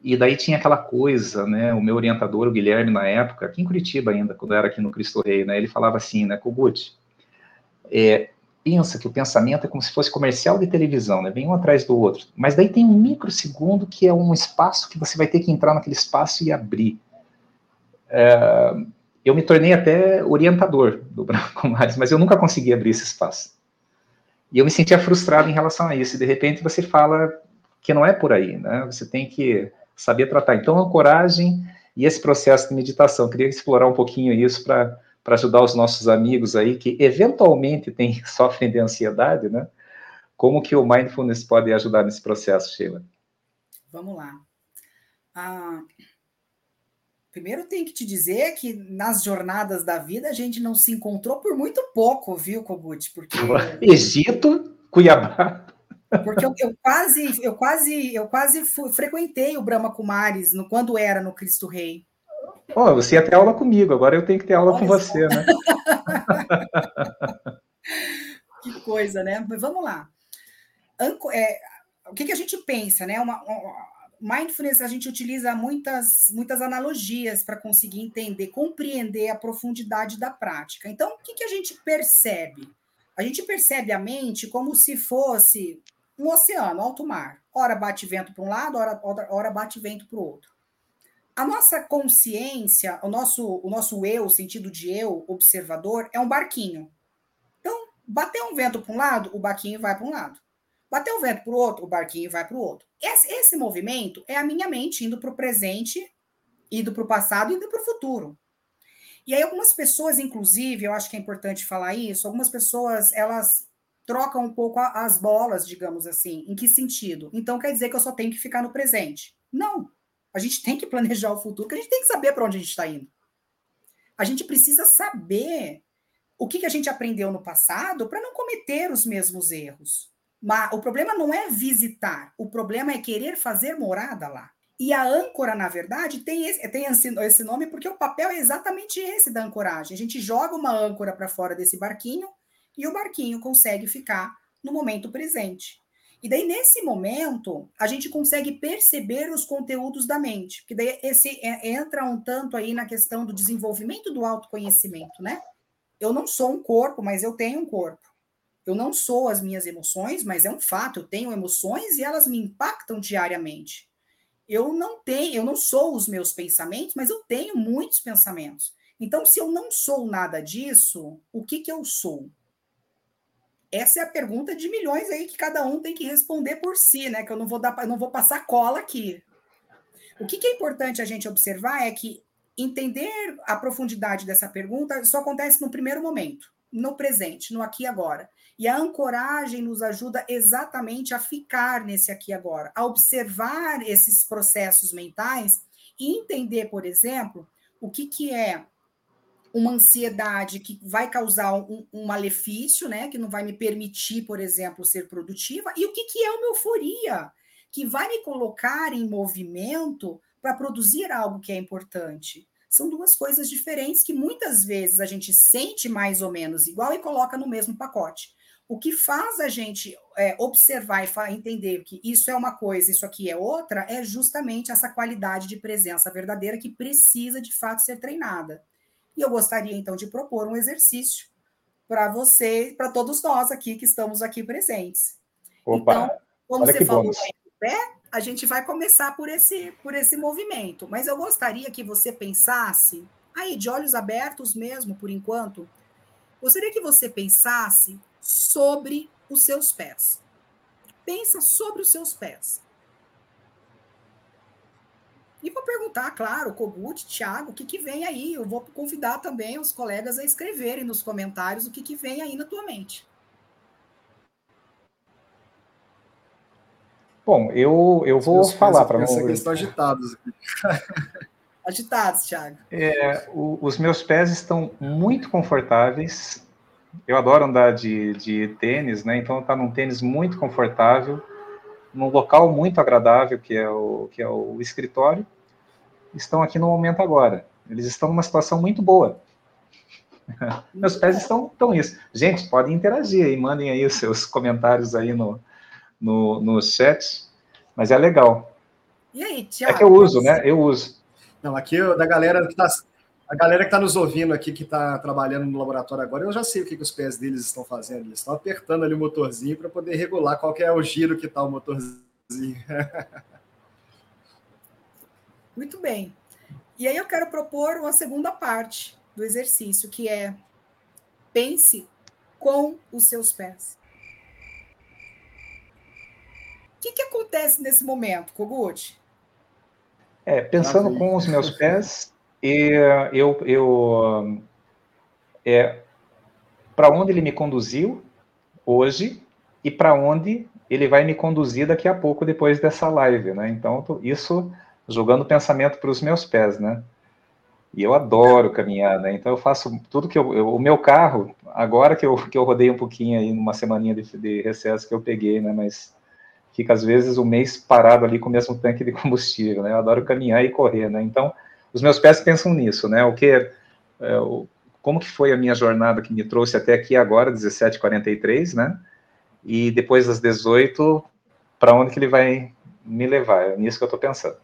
E daí tinha aquela coisa, né? O meu orientador, o Guilherme, na época, aqui em Curitiba ainda, quando era aqui no Cristo Rei, né? Ele falava assim, né? Kogut, é, pensa que o pensamento é como se fosse comercial de televisão, né? Vem um atrás do outro. Mas daí tem um microsegundo que é um espaço que você vai ter que entrar naquele espaço e abrir. É, eu me tornei até orientador do Branco Mais, mas eu nunca consegui abrir esse espaço. E eu me sentia frustrado em relação a isso. E de repente você fala que não é por aí, né? Você tem que saber tratar. Então, a coragem e esse processo de meditação. Eu queria explorar um pouquinho isso para para ajudar os nossos amigos aí que eventualmente tem, sofrem de ansiedade, né? Como que o mindfulness pode ajudar nesse processo, Sheila? Vamos lá. Ah, primeiro tem que te dizer que nas jornadas da vida a gente não se encontrou por muito pouco, viu, Kogut? Porque Egito, Cuiabá. Porque eu, eu, quase, eu quase, eu quase fui, frequentei o Brahma Kumaris no, quando era no Cristo Rei. Oh, você ia ter aula comigo, agora eu tenho que ter aula Olha com você, né? que coisa, né? Mas vamos lá. Anco, é, o que, que, a gente pensa, né? Uma, uma, mindfulness, a gente utiliza muitas, muitas analogias para conseguir entender, compreender a profundidade da prática. Então, o que, que a gente percebe? A gente percebe a mente como se fosse um oceano, alto mar. Ora bate vento para um lado, ora, bate vento para o outro a nossa consciência, o nosso, o nosso eu, o sentido de eu, observador, é um barquinho. Então, bater um vento para um lado, o barquinho vai para um lado. Bateu o vento para o outro, o barquinho vai para o outro. Esse, esse movimento é a minha mente indo para o presente, indo para o passado e indo para o futuro. E aí algumas pessoas, inclusive, eu acho que é importante falar isso, algumas pessoas, elas trocam um pouco as bolas, digamos assim. Em que sentido? Então quer dizer que eu só tenho que ficar no presente. Não. A gente tem que planejar o futuro, porque a gente tem que saber para onde a gente está indo. A gente precisa saber o que, que a gente aprendeu no passado para não cometer os mesmos erros. Mas o problema não é visitar, o problema é querer fazer morada lá. E a âncora, na verdade, tem esse, tem esse nome porque o papel é exatamente esse da ancoragem. A gente joga uma âncora para fora desse barquinho e o barquinho consegue ficar no momento presente. E daí, nesse momento, a gente consegue perceber os conteúdos da mente, que daí esse é, entra um tanto aí na questão do desenvolvimento do autoconhecimento, né? Eu não sou um corpo, mas eu tenho um corpo. Eu não sou as minhas emoções, mas é um fato, eu tenho emoções e elas me impactam diariamente. Eu não tenho, eu não sou os meus pensamentos, mas eu tenho muitos pensamentos. Então, se eu não sou nada disso, o que que eu sou? Essa é a pergunta de milhões aí que cada um tem que responder por si, né? Que eu não vou dar, não vou passar cola aqui. O que, que é importante a gente observar é que entender a profundidade dessa pergunta só acontece no primeiro momento, no presente, no aqui e agora. E a ancoragem nos ajuda exatamente a ficar nesse aqui e agora, a observar esses processos mentais e entender, por exemplo, o que, que é uma ansiedade que vai causar um, um, malefício, né? Que não vai me permitir, por exemplo, ser produtiva, e o que, que é uma euforia, que vai me colocar em movimento para produzir algo que é importante. São duas coisas diferentes que muitas vezes a gente sente mais ou menos igual e coloca no mesmo pacote. O que faz a gente é, observar e entender que isso é uma coisa, isso aqui é outra, é justamente essa qualidade de presença verdadeira que precisa de fato ser treinada. E eu gostaria então de propor um exercício para você, para todos nós aqui que estamos aqui presentes. Opa, então, como você falou aí no pé, a gente vai começar por esse, por esse movimento. Mas eu gostaria que você pensasse, aí, de olhos abertos mesmo, por enquanto, gostaria que você pensasse sobre os seus pés. Pensa sobre os seus pés. E vou perguntar, claro, Kogut, Thiago, o que, que vem aí? Eu vou convidar também os colegas a escreverem nos comentários o que, que vem aí na tua mente. Bom, eu, eu vou falar para não. Eles estão agitados aqui. agitados, Thiago. É, o, os meus pés estão muito confortáveis. Eu adoro andar de, de tênis, né? Então tá num tênis muito confortável num local muito agradável, que é o, que é o escritório, estão aqui no momento agora. Eles estão numa situação muito boa. Meus pés estão, estão isso. Gente, podem interagir aí, mandem aí os seus comentários aí no, no, no chat, mas é legal. E aí, Tiago? É que eu uso, né? Eu uso. Não, aqui da galera que está a galera que está nos ouvindo aqui, que está trabalhando no laboratório agora, eu já sei o que, que os pés deles estão fazendo. Eles estão apertando ali o motorzinho para poder regular qual é o giro que está o motorzinho. Muito bem. E aí eu quero propor uma segunda parte do exercício, que é pense com os seus pés. O que, que acontece nesse momento, Kogut? É, pensando com os meus pés, e eu, eu é, para onde ele me conduziu hoje e para onde ele vai me conduzir daqui a pouco depois dessa live, né? Então, isso jogando pensamento para os meus pés, né? E eu adoro caminhar, né? Então eu faço tudo que eu, eu, o meu carro, agora que eu, que eu rodei um pouquinho aí numa semaninha de, de recesso que eu peguei, né? Mas fica às vezes um mês parado ali com o mesmo tanque de combustível, né? Eu adoro caminhar e correr, né? Então os meus pés pensam nisso, né? O que, é, o, como que foi a minha jornada que me trouxe até aqui agora, 17h43, né? E depois das 18, para onde que ele vai me levar? É nisso que eu estou pensando.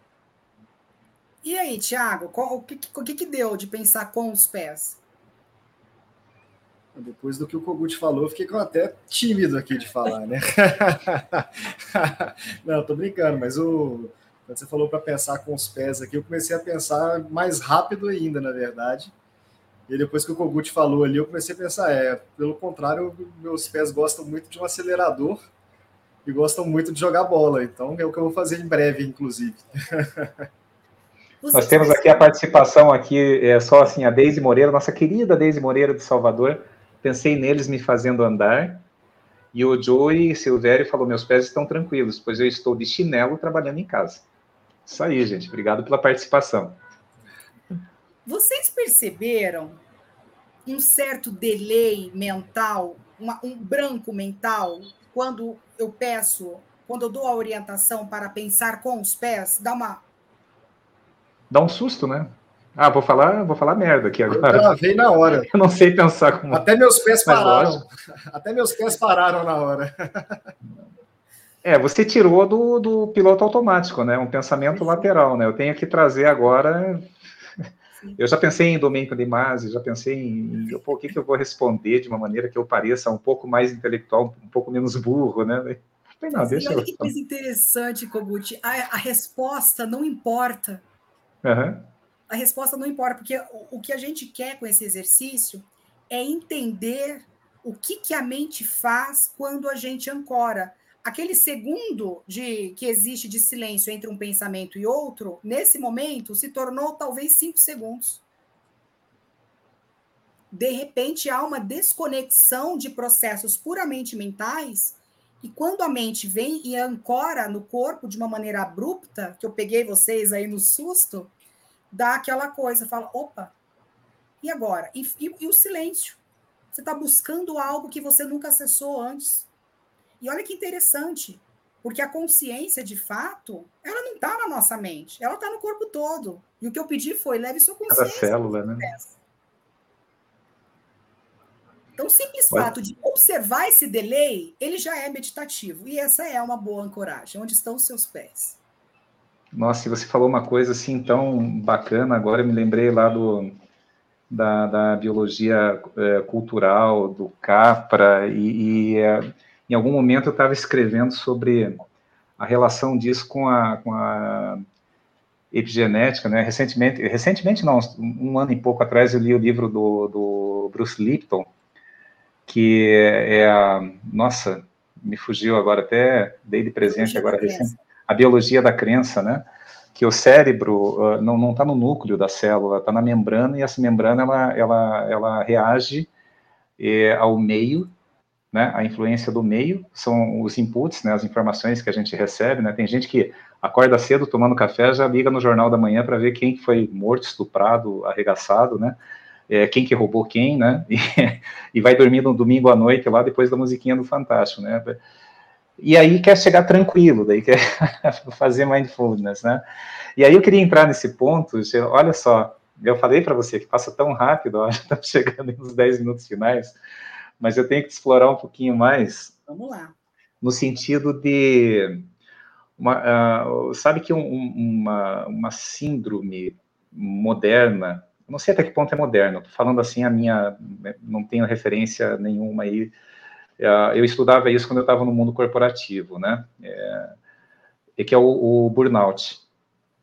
E aí, Thiago, o que, o que, que deu de pensar com os pés? Depois do que o Kogut falou, fiquei até tímido aqui de falar, né? Não, tô brincando, mas o, quando você falou para pensar com os pés aqui, eu comecei a pensar mais rápido ainda, na verdade. E depois que o Kogut falou ali, eu comecei a pensar, é, pelo contrário, meus pés gostam muito de um acelerador. e gostam muito de jogar bola. Então é o que eu vou fazer em breve, inclusive. Nós temos aqui a participação aqui, é só assim, a Deise Moreira, nossa querida Deise Moreira de Salvador. Pensei neles me fazendo andar. E o Joey Silvério falou: meus pés estão tranquilos, pois eu estou de chinelo trabalhando em casa. Isso aí, gente. Obrigado pela participação. Vocês perceberam um certo delay mental, uma, um branco mental, quando eu peço, quando eu dou a orientação para pensar com os pés? Dá uma dá um susto, né? Ah, vou falar, vou falar merda aqui agora. Eu travei na hora. Eu não sei pensar como. Até meus pés pararam. Até meus pés pararam na hora. É, você tirou do, do piloto automático, né? Um pensamento lateral, né? Eu tenho que trazer agora. Eu já pensei em Domenico de Masi, já pensei em pô, o que, que eu vou responder de uma maneira que eu pareça um pouco mais intelectual, um pouco menos burro, né? Não, deixa olha eu... que coisa interessante, Kogut. A, a resposta não importa. Uhum. A resposta não importa, porque o, o que a gente quer com esse exercício é entender o que, que a mente faz quando a gente ancora. Aquele segundo de que existe de silêncio entre um pensamento e outro, nesse momento, se tornou talvez cinco segundos. De repente, há uma desconexão de processos puramente mentais e quando a mente vem e ancora no corpo de uma maneira abrupta, que eu peguei vocês aí no susto, dá aquela coisa, fala, opa, e agora? E, e, e o silêncio. Você está buscando algo que você nunca acessou antes. E olha que interessante, porque a consciência, de fato, ela não está na nossa mente, ela está no corpo todo. E o que eu pedi foi, leve sua consciência. Cada célula, né? Então, o simples Vai. fato de observar esse delay, ele já é meditativo. E essa é uma boa ancoragem. Onde estão os seus pés? Nossa, você falou uma coisa assim tão bacana, agora eu me lembrei lá do, da, da biologia é, cultural, do Capra, e, e é, em algum momento eu estava escrevendo sobre a relação disso com a, com a epigenética, né? Recentemente, recentemente não, um ano e pouco atrás eu li o livro do, do Bruce Lipton, que é, a, nossa, me fugiu agora até, dei de presente agora recente, a biologia da crença, né? Que o cérebro uh, não está no núcleo da célula, está na membrana e essa membrana ela, ela, ela reage eh, ao meio, né? A influência do meio são os inputs, né? As informações que a gente recebe, né? Tem gente que acorda cedo tomando café já liga no jornal da manhã para ver quem foi morto, estuprado, arregaçado, né? É, quem que roubou quem, né? E, e vai dormir no domingo à noite lá depois da musiquinha do Fantástico, né? e aí quer chegar tranquilo, daí quer fazer mindfulness, né? E aí eu queria entrar nesse ponto, olha só, eu falei para você que passa tão rápido, ó, já estamos chegando nos 10 minutos finais, mas eu tenho que explorar um pouquinho mais. Vamos lá. No sentido de, uma, uh, sabe que um, uma, uma síndrome moderna, não sei até que ponto é moderna, estou falando assim a minha, não tenho referência nenhuma aí, é, eu estudava isso quando eu estava no mundo corporativo, né? É, e que é o, o burnout,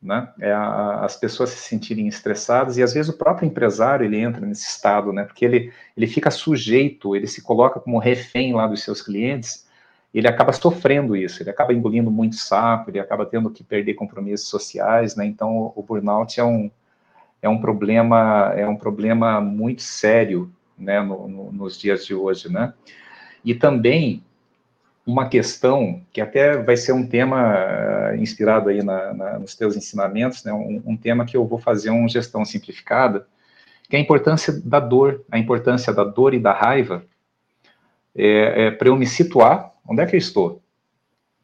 né? É a, as pessoas se sentirem estressadas e às vezes o próprio empresário ele entra nesse estado, né? Porque ele ele fica sujeito, ele se coloca como refém lá dos seus clientes, ele acaba sofrendo isso, ele acaba engolindo muito sapo, ele acaba tendo que perder compromissos sociais, né? Então o burnout é um é um problema é um problema muito sério, né? No, no, nos dias de hoje, né? E também uma questão que até vai ser um tema uh, inspirado aí na, na, nos teus ensinamentos, né, um, um, tema que eu vou fazer uma gestão simplificada, que é a importância da dor, a importância da dor e da raiva, é, é para eu me situar, onde é que eu estou?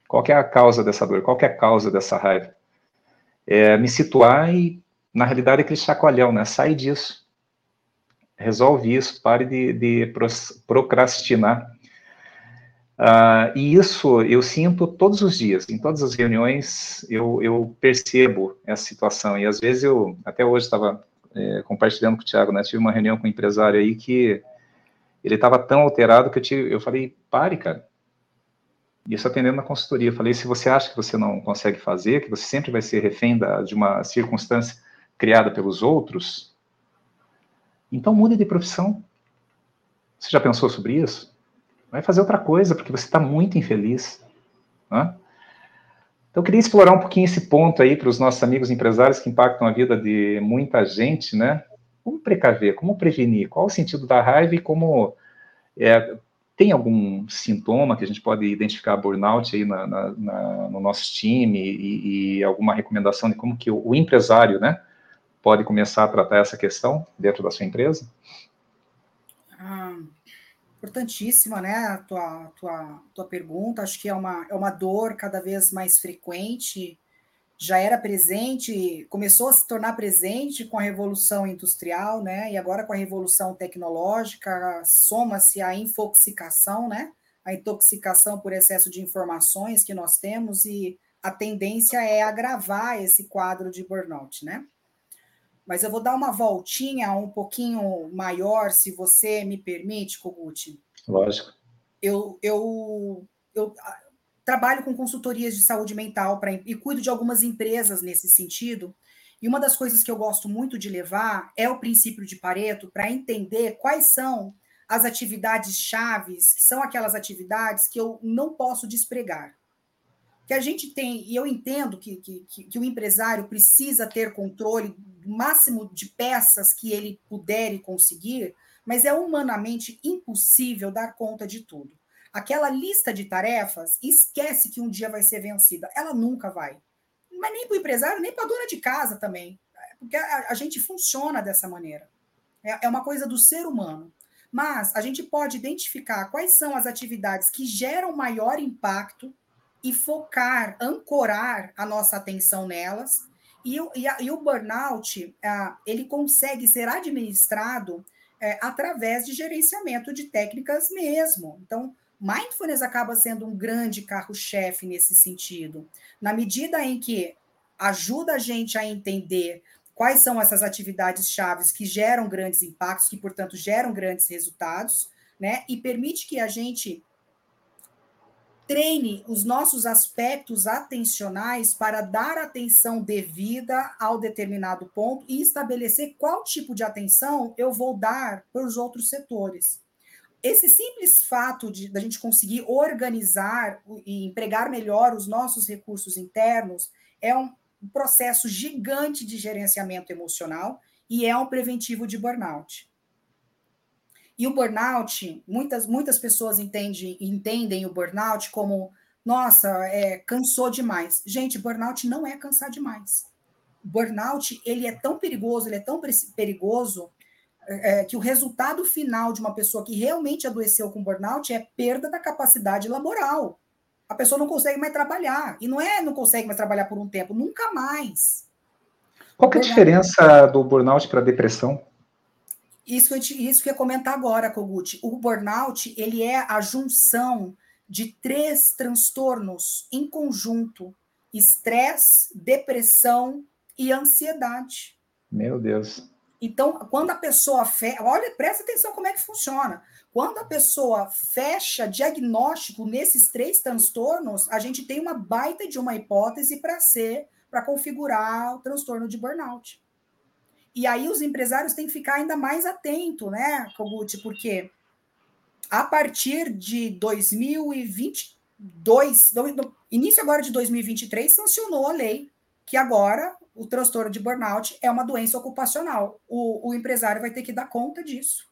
Qual é a causa dessa dor? Qual é a causa dessa raiva? É, me situar e, na realidade, é aquele chacoalhão, né? Sai disso. Resolve isso, pare de, de procrastinar Uh, e isso eu sinto todos os dias, em todas as reuniões eu, eu percebo essa situação. E às vezes eu, até hoje estava é, compartilhando com o Thiago, né? Tive uma reunião com um empresário aí que ele estava tão alterado que eu, tive, eu falei, pare, cara. Isso atendendo na consultoria. Eu falei, se você acha que você não consegue fazer, que você sempre vai ser refém da, de uma circunstância criada pelos outros, então mude de profissão. Você já pensou sobre isso? Vai fazer outra coisa, porque você está muito infeliz. Né? Então, eu queria explorar um pouquinho esse ponto aí para os nossos amigos empresários que impactam a vida de muita gente, né? Como precaver, como prevenir, qual o sentido da raiva e como é, tem algum sintoma que a gente pode identificar burnout aí na, na, na, no nosso time e, e, alguma recomendação de como que o, o, empresário, né, pode começar a tratar essa questão dentro da sua empresa? Ah, importantíssima, né, a tua, tua, tua pergunta. Acho que é uma, é uma dor cada vez mais frequente já era presente, começou a se tornar presente com a revolução industrial, né? E agora com a revolução tecnológica, soma-se a infoxicação, né? A intoxicação por excesso de informações que nós temos e a tendência é agravar esse quadro de burnout, né? Mas eu vou dar uma voltinha um pouquinho maior, se você me permite, Kogut. Lógico. Eu, eu, eu trabalho com consultorias de saúde mental pra, e cuido de algumas empresas nesse sentido. E uma das coisas que eu gosto muito de levar é o princípio de Pareto para entender quais são as atividades chaves, que são aquelas atividades que eu não posso despregar. Que a gente tem, e eu entendo que, que, que o empresário precisa ter controle do máximo de peças que ele puder e conseguir, mas é humanamente impossível dar conta de tudo. Aquela lista de tarefas, esquece que um dia vai ser vencida. Ela nunca vai. Mas nem para o empresário, nem para a dona de casa também. Porque a, a gente funciona dessa maneira. É, é uma coisa do ser humano. Mas a gente pode identificar quais são as atividades que geram maior impacto e focar, ancorar a nossa atenção nelas. E, e, a, e o burnout, ah, ele consegue ser administrado é, através de gerenciamento de técnicas mesmo. Então, Mindfulness acaba sendo um grande carro-chefe nesse sentido, na medida em que ajuda a gente a entender quais são essas atividades chaves que geram grandes impactos, que, portanto, geram grandes resultados, né? E permite que a gente treine os nossos aspectos atencionais para dar atenção devida ao determinado ponto e estabelecer qual tipo de atenção eu vou dar para os outros setores esse simples fato de da gente conseguir organizar e empregar melhor os nossos recursos internos é um processo gigante de gerenciamento emocional e é um preventivo de burnout. E o burnout, muitas, muitas pessoas entendem, entendem o burnout como, nossa, é, cansou demais. Gente, burnout não é cansar demais. Burnout, ele é tão perigoso, ele é tão perigoso é, que o resultado final de uma pessoa que realmente adoeceu com burnout é perda da capacidade laboral. A pessoa não consegue mais trabalhar. E não é não consegue mais trabalhar por um tempo, nunca mais. Qual é a diferença do burnout para a depressão? Isso que, eu, isso que eu ia comentar agora, Kogut. O burnout ele é a junção de três transtornos em conjunto: estresse, depressão e ansiedade. Meu Deus. Então, quando a pessoa fecha, olha, presta atenção como é que funciona. Quando a pessoa fecha diagnóstico nesses três transtornos, a gente tem uma baita de uma hipótese para ser, para configurar o transtorno de burnout. E aí os empresários têm que ficar ainda mais atento, né, Kogut, porque a partir de 2022, no início agora de 2023, sancionou a lei que agora o transtorno de burnout é uma doença ocupacional. O, o empresário vai ter que dar conta disso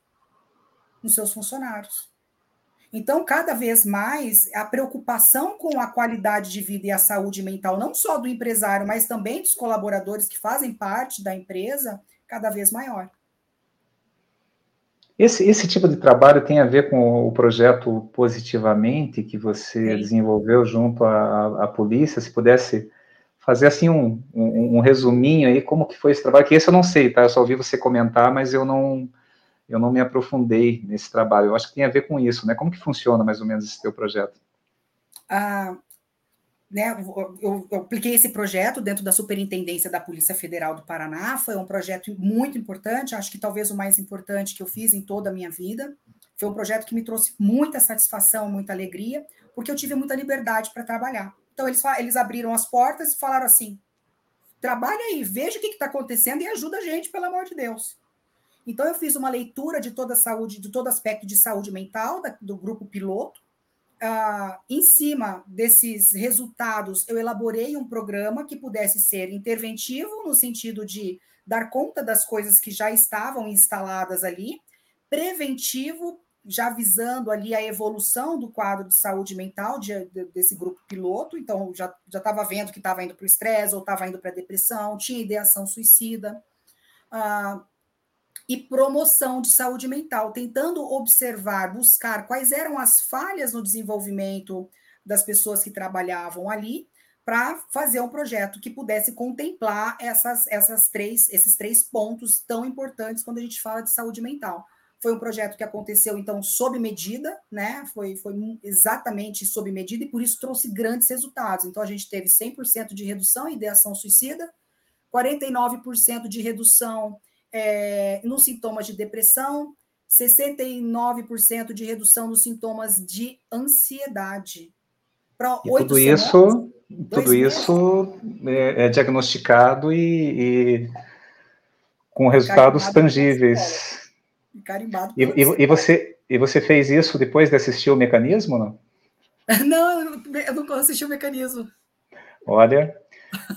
nos seus funcionários. Então, cada vez mais, a preocupação com a qualidade de vida e a saúde mental, não só do empresário, mas também dos colaboradores que fazem parte da empresa, cada vez maior. Esse, esse tipo de trabalho tem a ver com o projeto Positivamente, que você Sim. desenvolveu junto à, à polícia. Se pudesse fazer assim um, um, um, resuminho aí, como que foi esse trabalho, que esse eu não sei, tá? Eu só ouvi você comentar, mas eu não eu não me aprofundei nesse trabalho. Eu acho que tem a ver com isso, né? Como que funciona mais ou menos esse teu projeto? Ah, né, eu, eu apliquei esse projeto dentro da Superintendência da Polícia Federal do Paraná. Foi um projeto muito importante, acho que talvez o mais importante que eu fiz em toda a minha vida. Foi um projeto que me trouxe muita satisfação, muita alegria, porque eu tive muita liberdade para trabalhar. Então, eles, eles abriram as portas e falaram assim: trabalha aí, veja o que está acontecendo e ajuda a gente, pelo amor de Deus. Então, eu fiz uma leitura de toda a saúde, de todo aspecto de saúde mental da, do grupo piloto, ah, em cima desses resultados, eu elaborei um programa que pudesse ser interventivo, no sentido de dar conta das coisas que já estavam instaladas ali, preventivo, já visando ali a evolução do quadro de saúde mental de, de, desse grupo piloto, então já estava vendo que estava indo para o estresse ou estava indo para a depressão, tinha ideação suicida. Ah, e promoção de saúde mental, tentando observar, buscar quais eram as falhas no desenvolvimento das pessoas que trabalhavam ali, para fazer um projeto que pudesse contemplar essas, essas três, esses três pontos tão importantes quando a gente fala de saúde mental. Foi um projeto que aconteceu, então, sob medida, né? Foi, foi exatamente sob medida e por isso trouxe grandes resultados. Então, a gente teve 100% de redução em ideação suicida, 49% de redução é, nos sintomas de depressão, 69% de redução nos sintomas de ansiedade. Para tudo isso, tudo isso é, é, diagnosticado e, e com resultados tangíveis. Carimbado e, e, e, você, e você fez isso depois de assistir o mecanismo, não? Não, eu não assisti o mecanismo. Olha,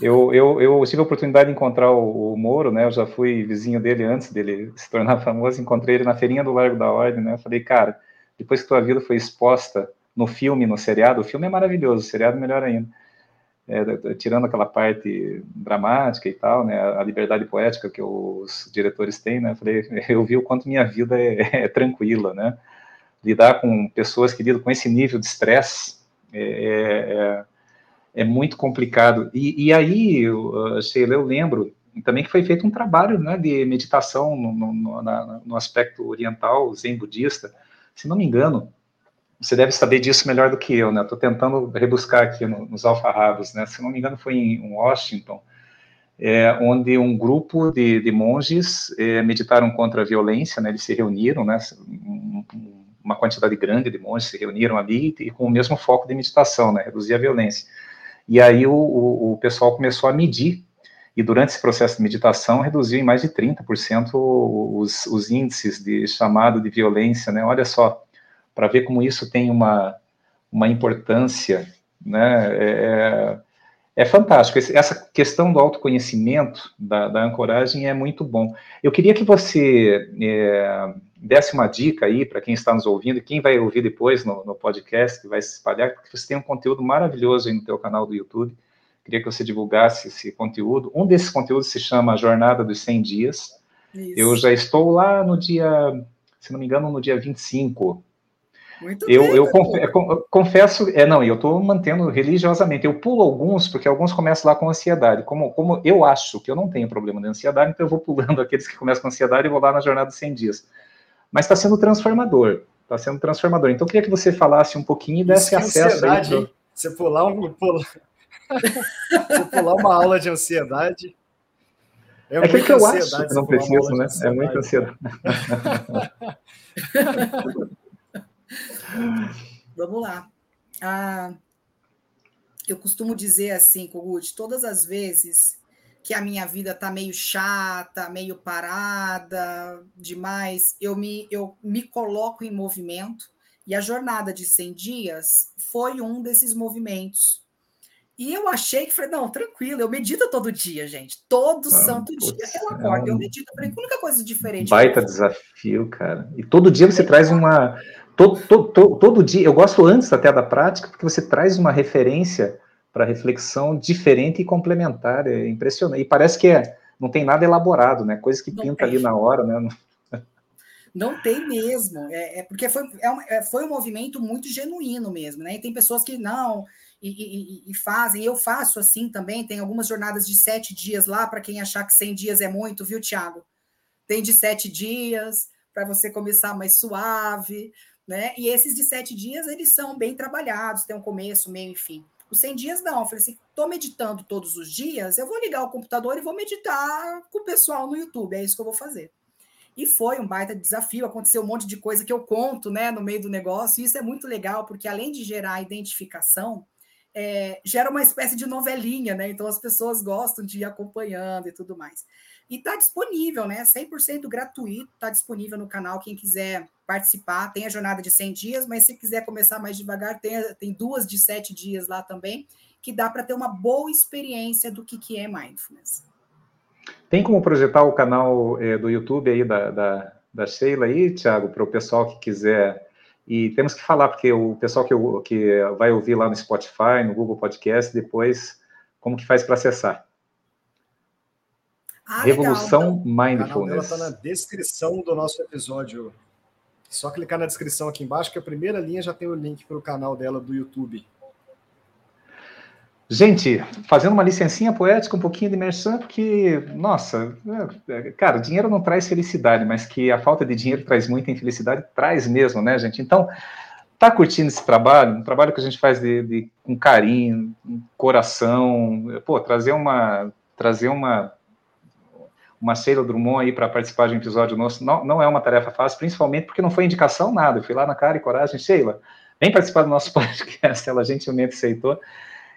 eu, eu, eu tive a oportunidade de encontrar o, o, Moro, né? Eu já fui vizinho dele antes dele se tornar famoso. Encontrei ele na feirinha do Largo da Ordem, né? Eu falei, cara, depois que tua vida foi exposta no filme, no seriado, o filme é maravilhoso, o seriado melhor ainda. É, tirando aquela parte dramática e tal, né? A liberdade poética que os diretores têm, né? Eu falei, eu vi o quanto minha vida é, é tranquila, né? Lidar com pessoas que lidam com esse nível de estresse é, é, muito complicado. E, e aí, uh, Sheila, eu lembro também que foi feito um trabalho né, de meditação no, no, na, no aspecto oriental, zen budista. Se não me engano, você deve saber disso melhor do que eu, né? Estou tentando rebuscar aqui no, nos alfarrabos, né? Se não me engano, foi em Washington, é, onde um grupo de, de monges é, meditaram contra a violência, né? Eles se reuniram, né? Uma quantidade grande de monges se reuniram ali e com o mesmo foco de meditação, né? Reduzir a violência. E aí o, o, o pessoal começou a medir, e durante esse processo de meditação reduziu em mais de 30% os, os índices de chamado de violência, né? Olha só, para ver como isso tem uma, uma importância, né? É, é fantástico. Essa questão do autoconhecimento, da, da, ancoragem, é muito bom. Eu queria que você é, desse uma dica aí para quem está nos ouvindo e quem vai ouvir depois no, no, podcast, que vai se espalhar, porque você tem um conteúdo maravilhoso aí no teu canal do YouTube. Queria que você divulgasse esse conteúdo. Um desses conteúdos se chama Jornada dos 100 Dias. Isso. Eu já estou lá no dia, se não me engano, no dia 25. Muito eu, bem, eu, eu confesso, é não, eu estou mantendo religiosamente. Eu pulo alguns porque alguns começam lá com ansiedade. Como, como eu acho que eu não tenho problema de ansiedade, então eu vou pulando aqueles que começam com ansiedade e vou lá na jornada dos 100 dias mas está sendo transformador. Está sendo transformador. Então, eu queria que você falasse um pouquinho e desse acesso. Aí pro... Você pular, um, pular... você pular uma aula de ansiedade. É, é que eu acho que não preciso, né? É muita ansiedade. Vamos lá. Ah, eu costumo dizer assim, Kogut, todas as vezes que a minha vida tá meio chata, meio parada demais, eu me, eu me coloco em movimento e a jornada de 100 dias foi um desses movimentos. E eu achei que falei, não, tranquilo, eu medito todo dia, gente. Todo ah, santo putz, dia eu acordo, é um... eu medito. Falei, a única coisa diferente. Baita desafio, cara. E todo dia você traz uma. Todo, todo, todo, dia, eu gosto antes até da prática, porque você traz uma referência para reflexão diferente e complementar. É impressionante. E parece que é, não tem nada elaborado, né? Coisa que não pinta tem. ali na hora, né? Não tem mesmo. É, é porque foi, é, é, foi um movimento muito genuíno mesmo, né? E tem pessoas que não. E, e, e, fazem, eu faço assim também. Tem algumas jornadas de sete dias lá, para quem achar que 100 dias é muito, viu, Tiago? Tem de sete dias, para você começar mais suave, né? E esses de sete dias, eles são bem trabalhados, tem um começo, meio e fim. Os 100 dias não. Eu falei assim: estou meditando todos os dias, eu vou ligar o computador e vou meditar com o pessoal no YouTube. É isso que eu vou fazer. E foi um baita desafio. Aconteceu um monte de coisa que eu conto né, no meio do negócio. E isso é muito legal, porque além de gerar identificação, é, gera uma espécie de novelinha, né? Então as pessoas gostam de ir acompanhando e tudo mais. E está disponível, né? 100% gratuito, está disponível no canal. Quem quiser participar, tem a jornada de 100 dias, mas se quiser começar mais devagar, tem, tem duas de 7 dias lá também, que dá para ter uma boa experiência do que, que é mindfulness. Tem como projetar o canal é, do YouTube aí da, da, da Sheila aí, Thiago, para o pessoal que quiser. E temos que falar, porque o pessoal que, que vai ouvir lá no Spotify, no Google Podcast, depois, como que faz para acessar? Ah, Revolução legal. Mindfulness. está na descrição do nosso episódio. Só clicar na descrição aqui embaixo, que a primeira linha já tem o link para o canal dela do YouTube. Gente, fazendo uma licencinha poética, um pouquinho de imersão, porque, nossa, é, cara, dinheiro não traz felicidade, mas que a falta de dinheiro traz muita infelicidade, traz mesmo, né, gente? Então, tá curtindo esse trabalho, um trabalho que a gente faz de, de com carinho, com coração, pô, trazer uma, trazer uma, uma Sheila Drummond aí para participar de um episódio nosso, não, não é uma tarefa fácil, principalmente porque não foi indicação nada, eu fui lá na cara e coragem, Sheila, vem participar do nosso podcast, ela gentilmente aceitou,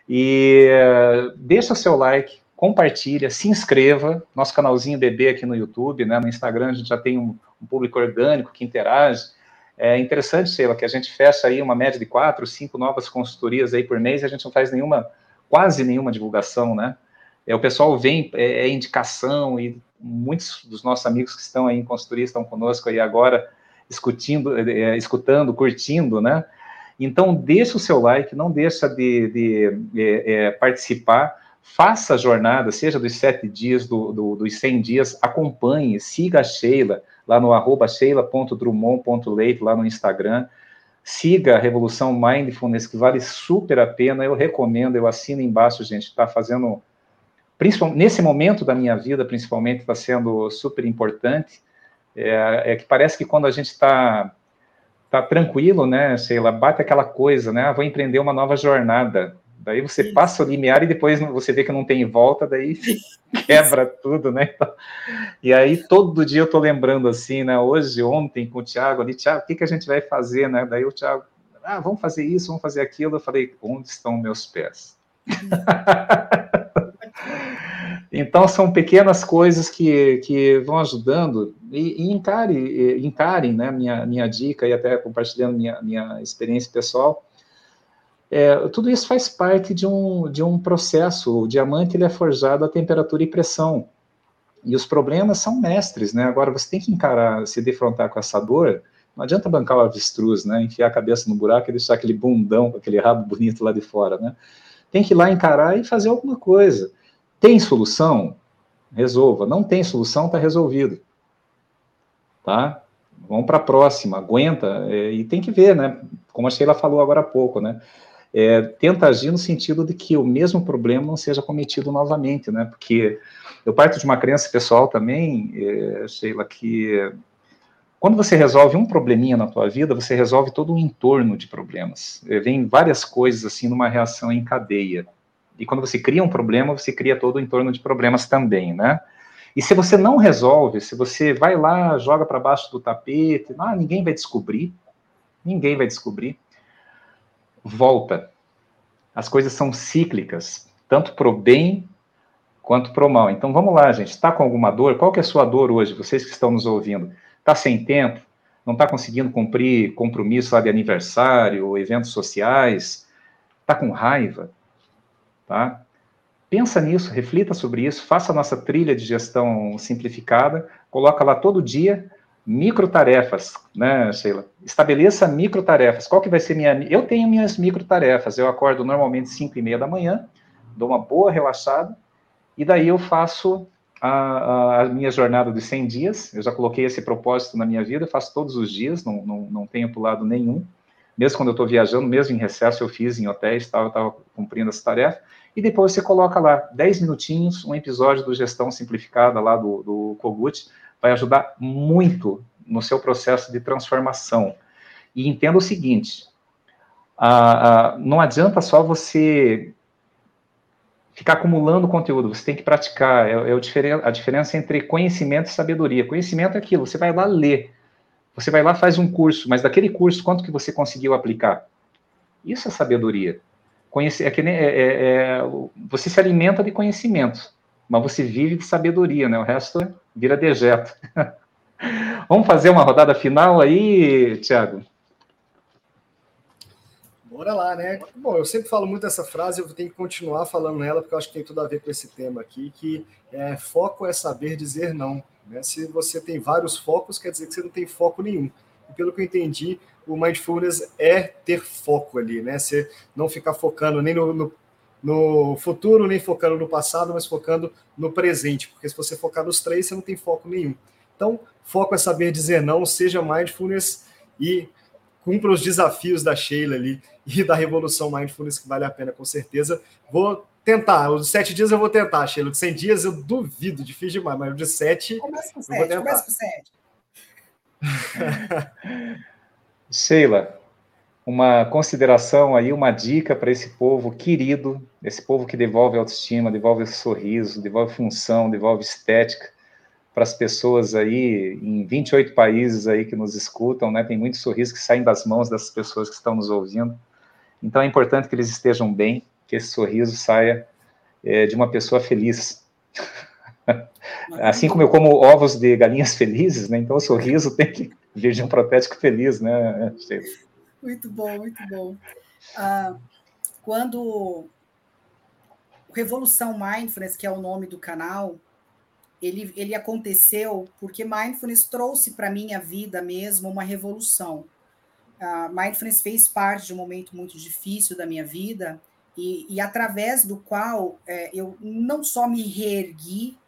e uh, deixa o seu like, compartilha, se inscreva. Nosso canalzinho BB aqui no YouTube, né? No Instagram a gente já tem um, um público orgânico que interage. É interessante, Sheila, que a gente fecha aí uma média de quatro, cinco novas consultorias aí por mês e a gente não faz nenhuma, quase nenhuma divulgação, né? É, o pessoal vem, é, é indicação e muitos dos nossos amigos que estão aí em consultoria estão conosco aí agora, escutando, é, escutando, curtindo, né? Então, deixa o seu like, não deixa de, de é, é, participar, faça a jornada, seja dos sete dias, do, do, dos 100 dias, acompanhe, siga a Sheila, lá no arroba sheila.drummond.leite, lá no Instagram, siga a Revolução Mindfulness, que vale super a pena, eu recomendo, eu assino embaixo, gente, está fazendo, principalmente, nesse momento da minha vida, principalmente, está sendo super importante, é, é que parece que quando a gente está tá tranquilo, né? Sei lá, bate aquela coisa, né? Ah, vou empreender uma nova jornada. Daí você Isso. passa o limiar e depois você vê que não tem volta, daí quebra tudo, né? Então, e aí todo dia eu tô lembrando assim, né? Hoje, ontem, com o Thiago ali, Thiago, o que, que a gente vai fazer, né? Daí o Thiago, ah, vamos fazer isso, vamos fazer aquilo. Eu falei, onde estão meus pés? Então, são pequenas coisas que, que vão ajudando, e, e encare, encarem né, minha, minha dica, e até compartilhando minha, minha experiência pessoal, é, tudo isso faz parte de um, de um processo, o diamante ele é forjado a temperatura e pressão, e os problemas são mestres, né, agora você tem que encarar, se defrontar com essa dor, não adianta bancar o avestruz, né, enfiar a cabeça no buraco e deixar aquele bundão, aquele rabo bonito lá de fora, né, tem que ir lá encarar e fazer alguma coisa, tem solução? Resolva. Não tem solução, está resolvido. Tá? Vamos para a próxima, aguenta, é, e tem que ver, né? Como a Sheila falou agora há pouco, né? É, tenta agir no sentido de que o mesmo problema não seja cometido novamente, né? Porque eu parto de uma crença pessoal também, é, Sheila, que quando você resolve um probleminha na tua vida, você resolve todo um entorno de problemas. É, vem várias coisas assim numa reação em cadeia. E quando você cria um problema, você cria todo o entorno de problemas também, né? E se você não resolve, se você vai lá, joga para baixo do tapete, ah, ninguém vai descobrir, ninguém vai descobrir, volta. As coisas são cíclicas, tanto pro bem quanto pro mal. Então vamos lá, gente. Está com alguma dor? Qual que é a sua dor hoje? Vocês que estão nos ouvindo, está sem tempo? Não está conseguindo cumprir compromisso lá de aniversário, eventos sociais? Está com raiva? Tá? Pensa nisso, reflita sobre isso, faça a nossa trilha de gestão simplificada, coloca lá todo dia micro tarefas, né, Sheila? Estabeleça micro tarefas. Qual que vai ser minha... Eu tenho minhas micro tarefas, eu acordo normalmente 5 e meia da manhã, dou uma boa relaxada, e daí eu faço a, a, a, minha jornada de 100 dias, eu já coloquei esse propósito na minha vida, faço todos os dias, não, não, não tenho pulado nenhum, mesmo quando eu estou viajando, mesmo em recesso, eu fiz em hotéis, estava cumprindo essa tarefa, e depois você coloca lá 10 minutinhos, um episódio do Gestão Simplificada lá do, do Kogut, vai ajudar muito no seu processo de transformação. E entenda o seguinte, não adianta só você ficar acumulando conteúdo, você tem que praticar, é, é a diferença entre conhecimento e sabedoria. Conhecimento é aquilo, você vai lá ler, você vai lá faz um curso, mas daquele curso, quanto que você conseguiu aplicar? Isso é sabedoria. Conhecer, é que, é, é, é, você se alimenta de conhecimento, mas você vive de sabedoria, né? O resto vira dejeto. Vamos fazer uma rodada final aí, Tiago? Bora lá, né? Bom, eu sempre falo muito essa frase, eu tenho que continuar falando ela, porque eu acho que tem tudo a ver com esse tema aqui, que é, foco é saber dizer não. Né? Se você tem vários focos, quer dizer que você não tem foco nenhum. Pelo que eu entendi, o mindfulness é ter foco ali, né? Você não ficar focando nem no, no, no, futuro, nem focando no passado, mas focando no presente, porque se você focar nos três, você não tem foco nenhum. Então, foco é saber dizer não, seja mindfulness e cumpra os desafios da Sheila ali e da Revolução Mindfulness, que vale a pena com certeza. Vou tentar, os sete dias eu vou tentar, Sheila. Os 100 dias eu duvido, difícil demais, mas de sete. Começa com sete, começa com sete. Sheila, uma consideração aí, uma dica para esse povo querido, esse povo que devolve autoestima, devolve sorriso, devolve função, devolve estética para as pessoas aí em 28 países aí que nos escutam, né? Tem muitos sorrisos que saem das mãos das pessoas que estão nos ouvindo. Então é importante que eles estejam bem, que esse sorriso saia é, de uma pessoa feliz. assim como eu como ovos de galinhas felizes, né? Então o sorriso tem que vir de um protético feliz, né? Muito bom, muito bom. Ah, quando Revolução Mindfulness, que é o nome do canal, ele, ele aconteceu porque Mindfulness trouxe para minha vida mesmo uma revolução. Uh, mindfulness fez parte de um momento muito difícil da minha vida e, e através do qual é, eu não só me reergui,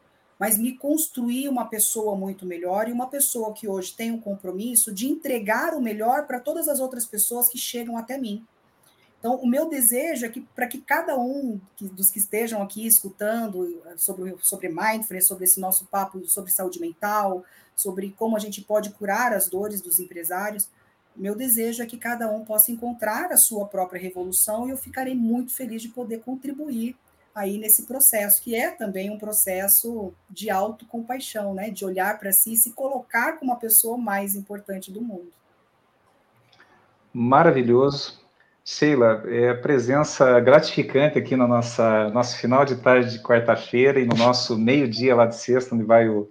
mas me construí uma pessoa muito melhor e uma pessoa que hoje tem um compromisso de entregar o melhor para todas as outras pessoas que chegam até mim. Então, o meu desejo é que para que cada um dos que estejam aqui escutando sobre, sobre mindfulness, sobre esse nosso papo sobre saúde mental, sobre como a gente pode curar as dores dos empresários, meu desejo é que cada um possa encontrar a sua própria revolução e eu ficarei muito feliz de poder contribuir aí nesse processo, que é também um processo de autocompaixão, né? De olhar para si e se colocar como a pessoa mais importante do mundo. Maravilhoso. Sheila, é presença gratificante aqui no nossa, nosso final de tarde de quarta-feira e no nosso meio-dia lá de sexta, onde vai o,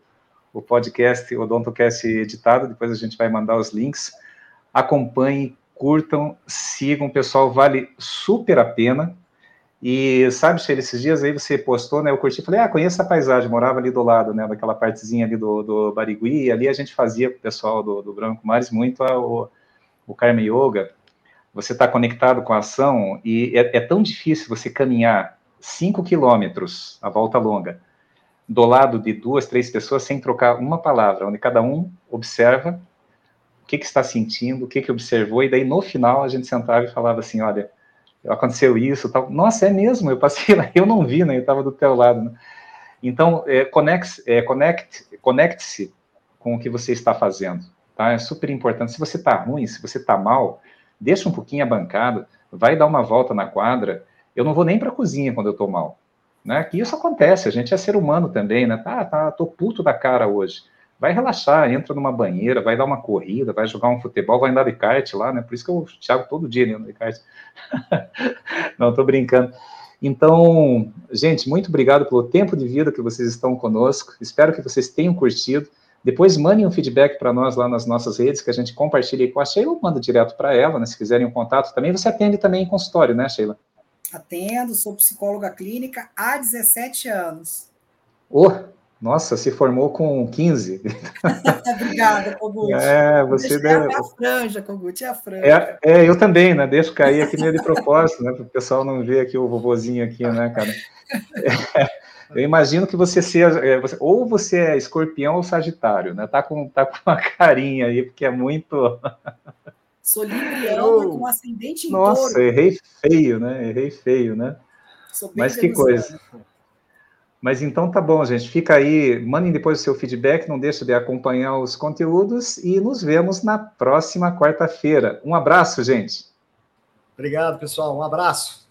o podcast, o Odontocast editado, depois a gente vai mandar os links. Acompanhem, curtam, sigam, pessoal, vale super a pena. E sabe, Sheila, esses dias aí você postou, né? Eu curti, falei, ah, conheço a paisagem, morava ali do lado, né? Daquela partezinha ali do, do Barigui, e ali a gente fazia com o pessoal do, do Branco Mares muito a, o, o Karma Yoga. Você está conectado com a ação e é, é tão difícil você caminhar cinco quilômetros a volta longa do lado de duas, três pessoas sem trocar uma palavra, onde cada um observa o que, que está sentindo, o que, que observou, e daí no final a gente sentava e falava assim, olha, aconteceu isso, tal. Nossa, é mesmo, eu passei lá, eu não vi, né? Eu estava do teu lado, né? Então, é, é, conecte, conecte-se com o que você está fazendo, tá? É super importante. Se você está ruim, se você está mal, deixa um pouquinho a bancada, vai dar uma volta na quadra. Eu não vou nem para a cozinha quando eu estou mal, né? Que isso acontece, a gente é ser humano também, né? Tá, tá, tô puto da cara hoje vai relaxar, entra numa banheira, vai dar uma corrida, vai jogar um futebol, vai andar de kart lá, né? Por isso que o Thiago todo dia anda de kart. Não, tô brincando. Então, gente, muito obrigado pelo tempo de vida que vocês estão conosco. Espero que vocês tenham curtido. Depois mandem um feedback para nós lá nas nossas redes, que a gente compartilha com a Sheila ou manda direto para ela, né? Se quiserem um contato também. Você atende também em consultório, né, Sheila? Atendo, sou psicóloga clínica há 17 anos. Oh, nossa, se formou com 15. Obrigada, Kogut. É, você deve... É a franja, Kogut, é a franja. É, é, eu também, né? Deixo cair aqui meio de propósito, né? Para o pessoal não ver aqui o vovozinho aqui, né, cara? É, eu imagino que você seja, é, você, ou você é escorpião ou sagitário, né? Tá com, tá com uma carinha aí, porque é muito... Sou libriana com ascendente em Nossa, touro. errei feio, né? Errei feio, né? Mas que coisa. Mas então tá bom, gente. Fica aí, mandem depois o seu feedback, não deixe de acompanhar os conteúdos e nos vemos na próxima quarta-feira. Um abraço, gente. Obrigado, pessoal. Um abraço.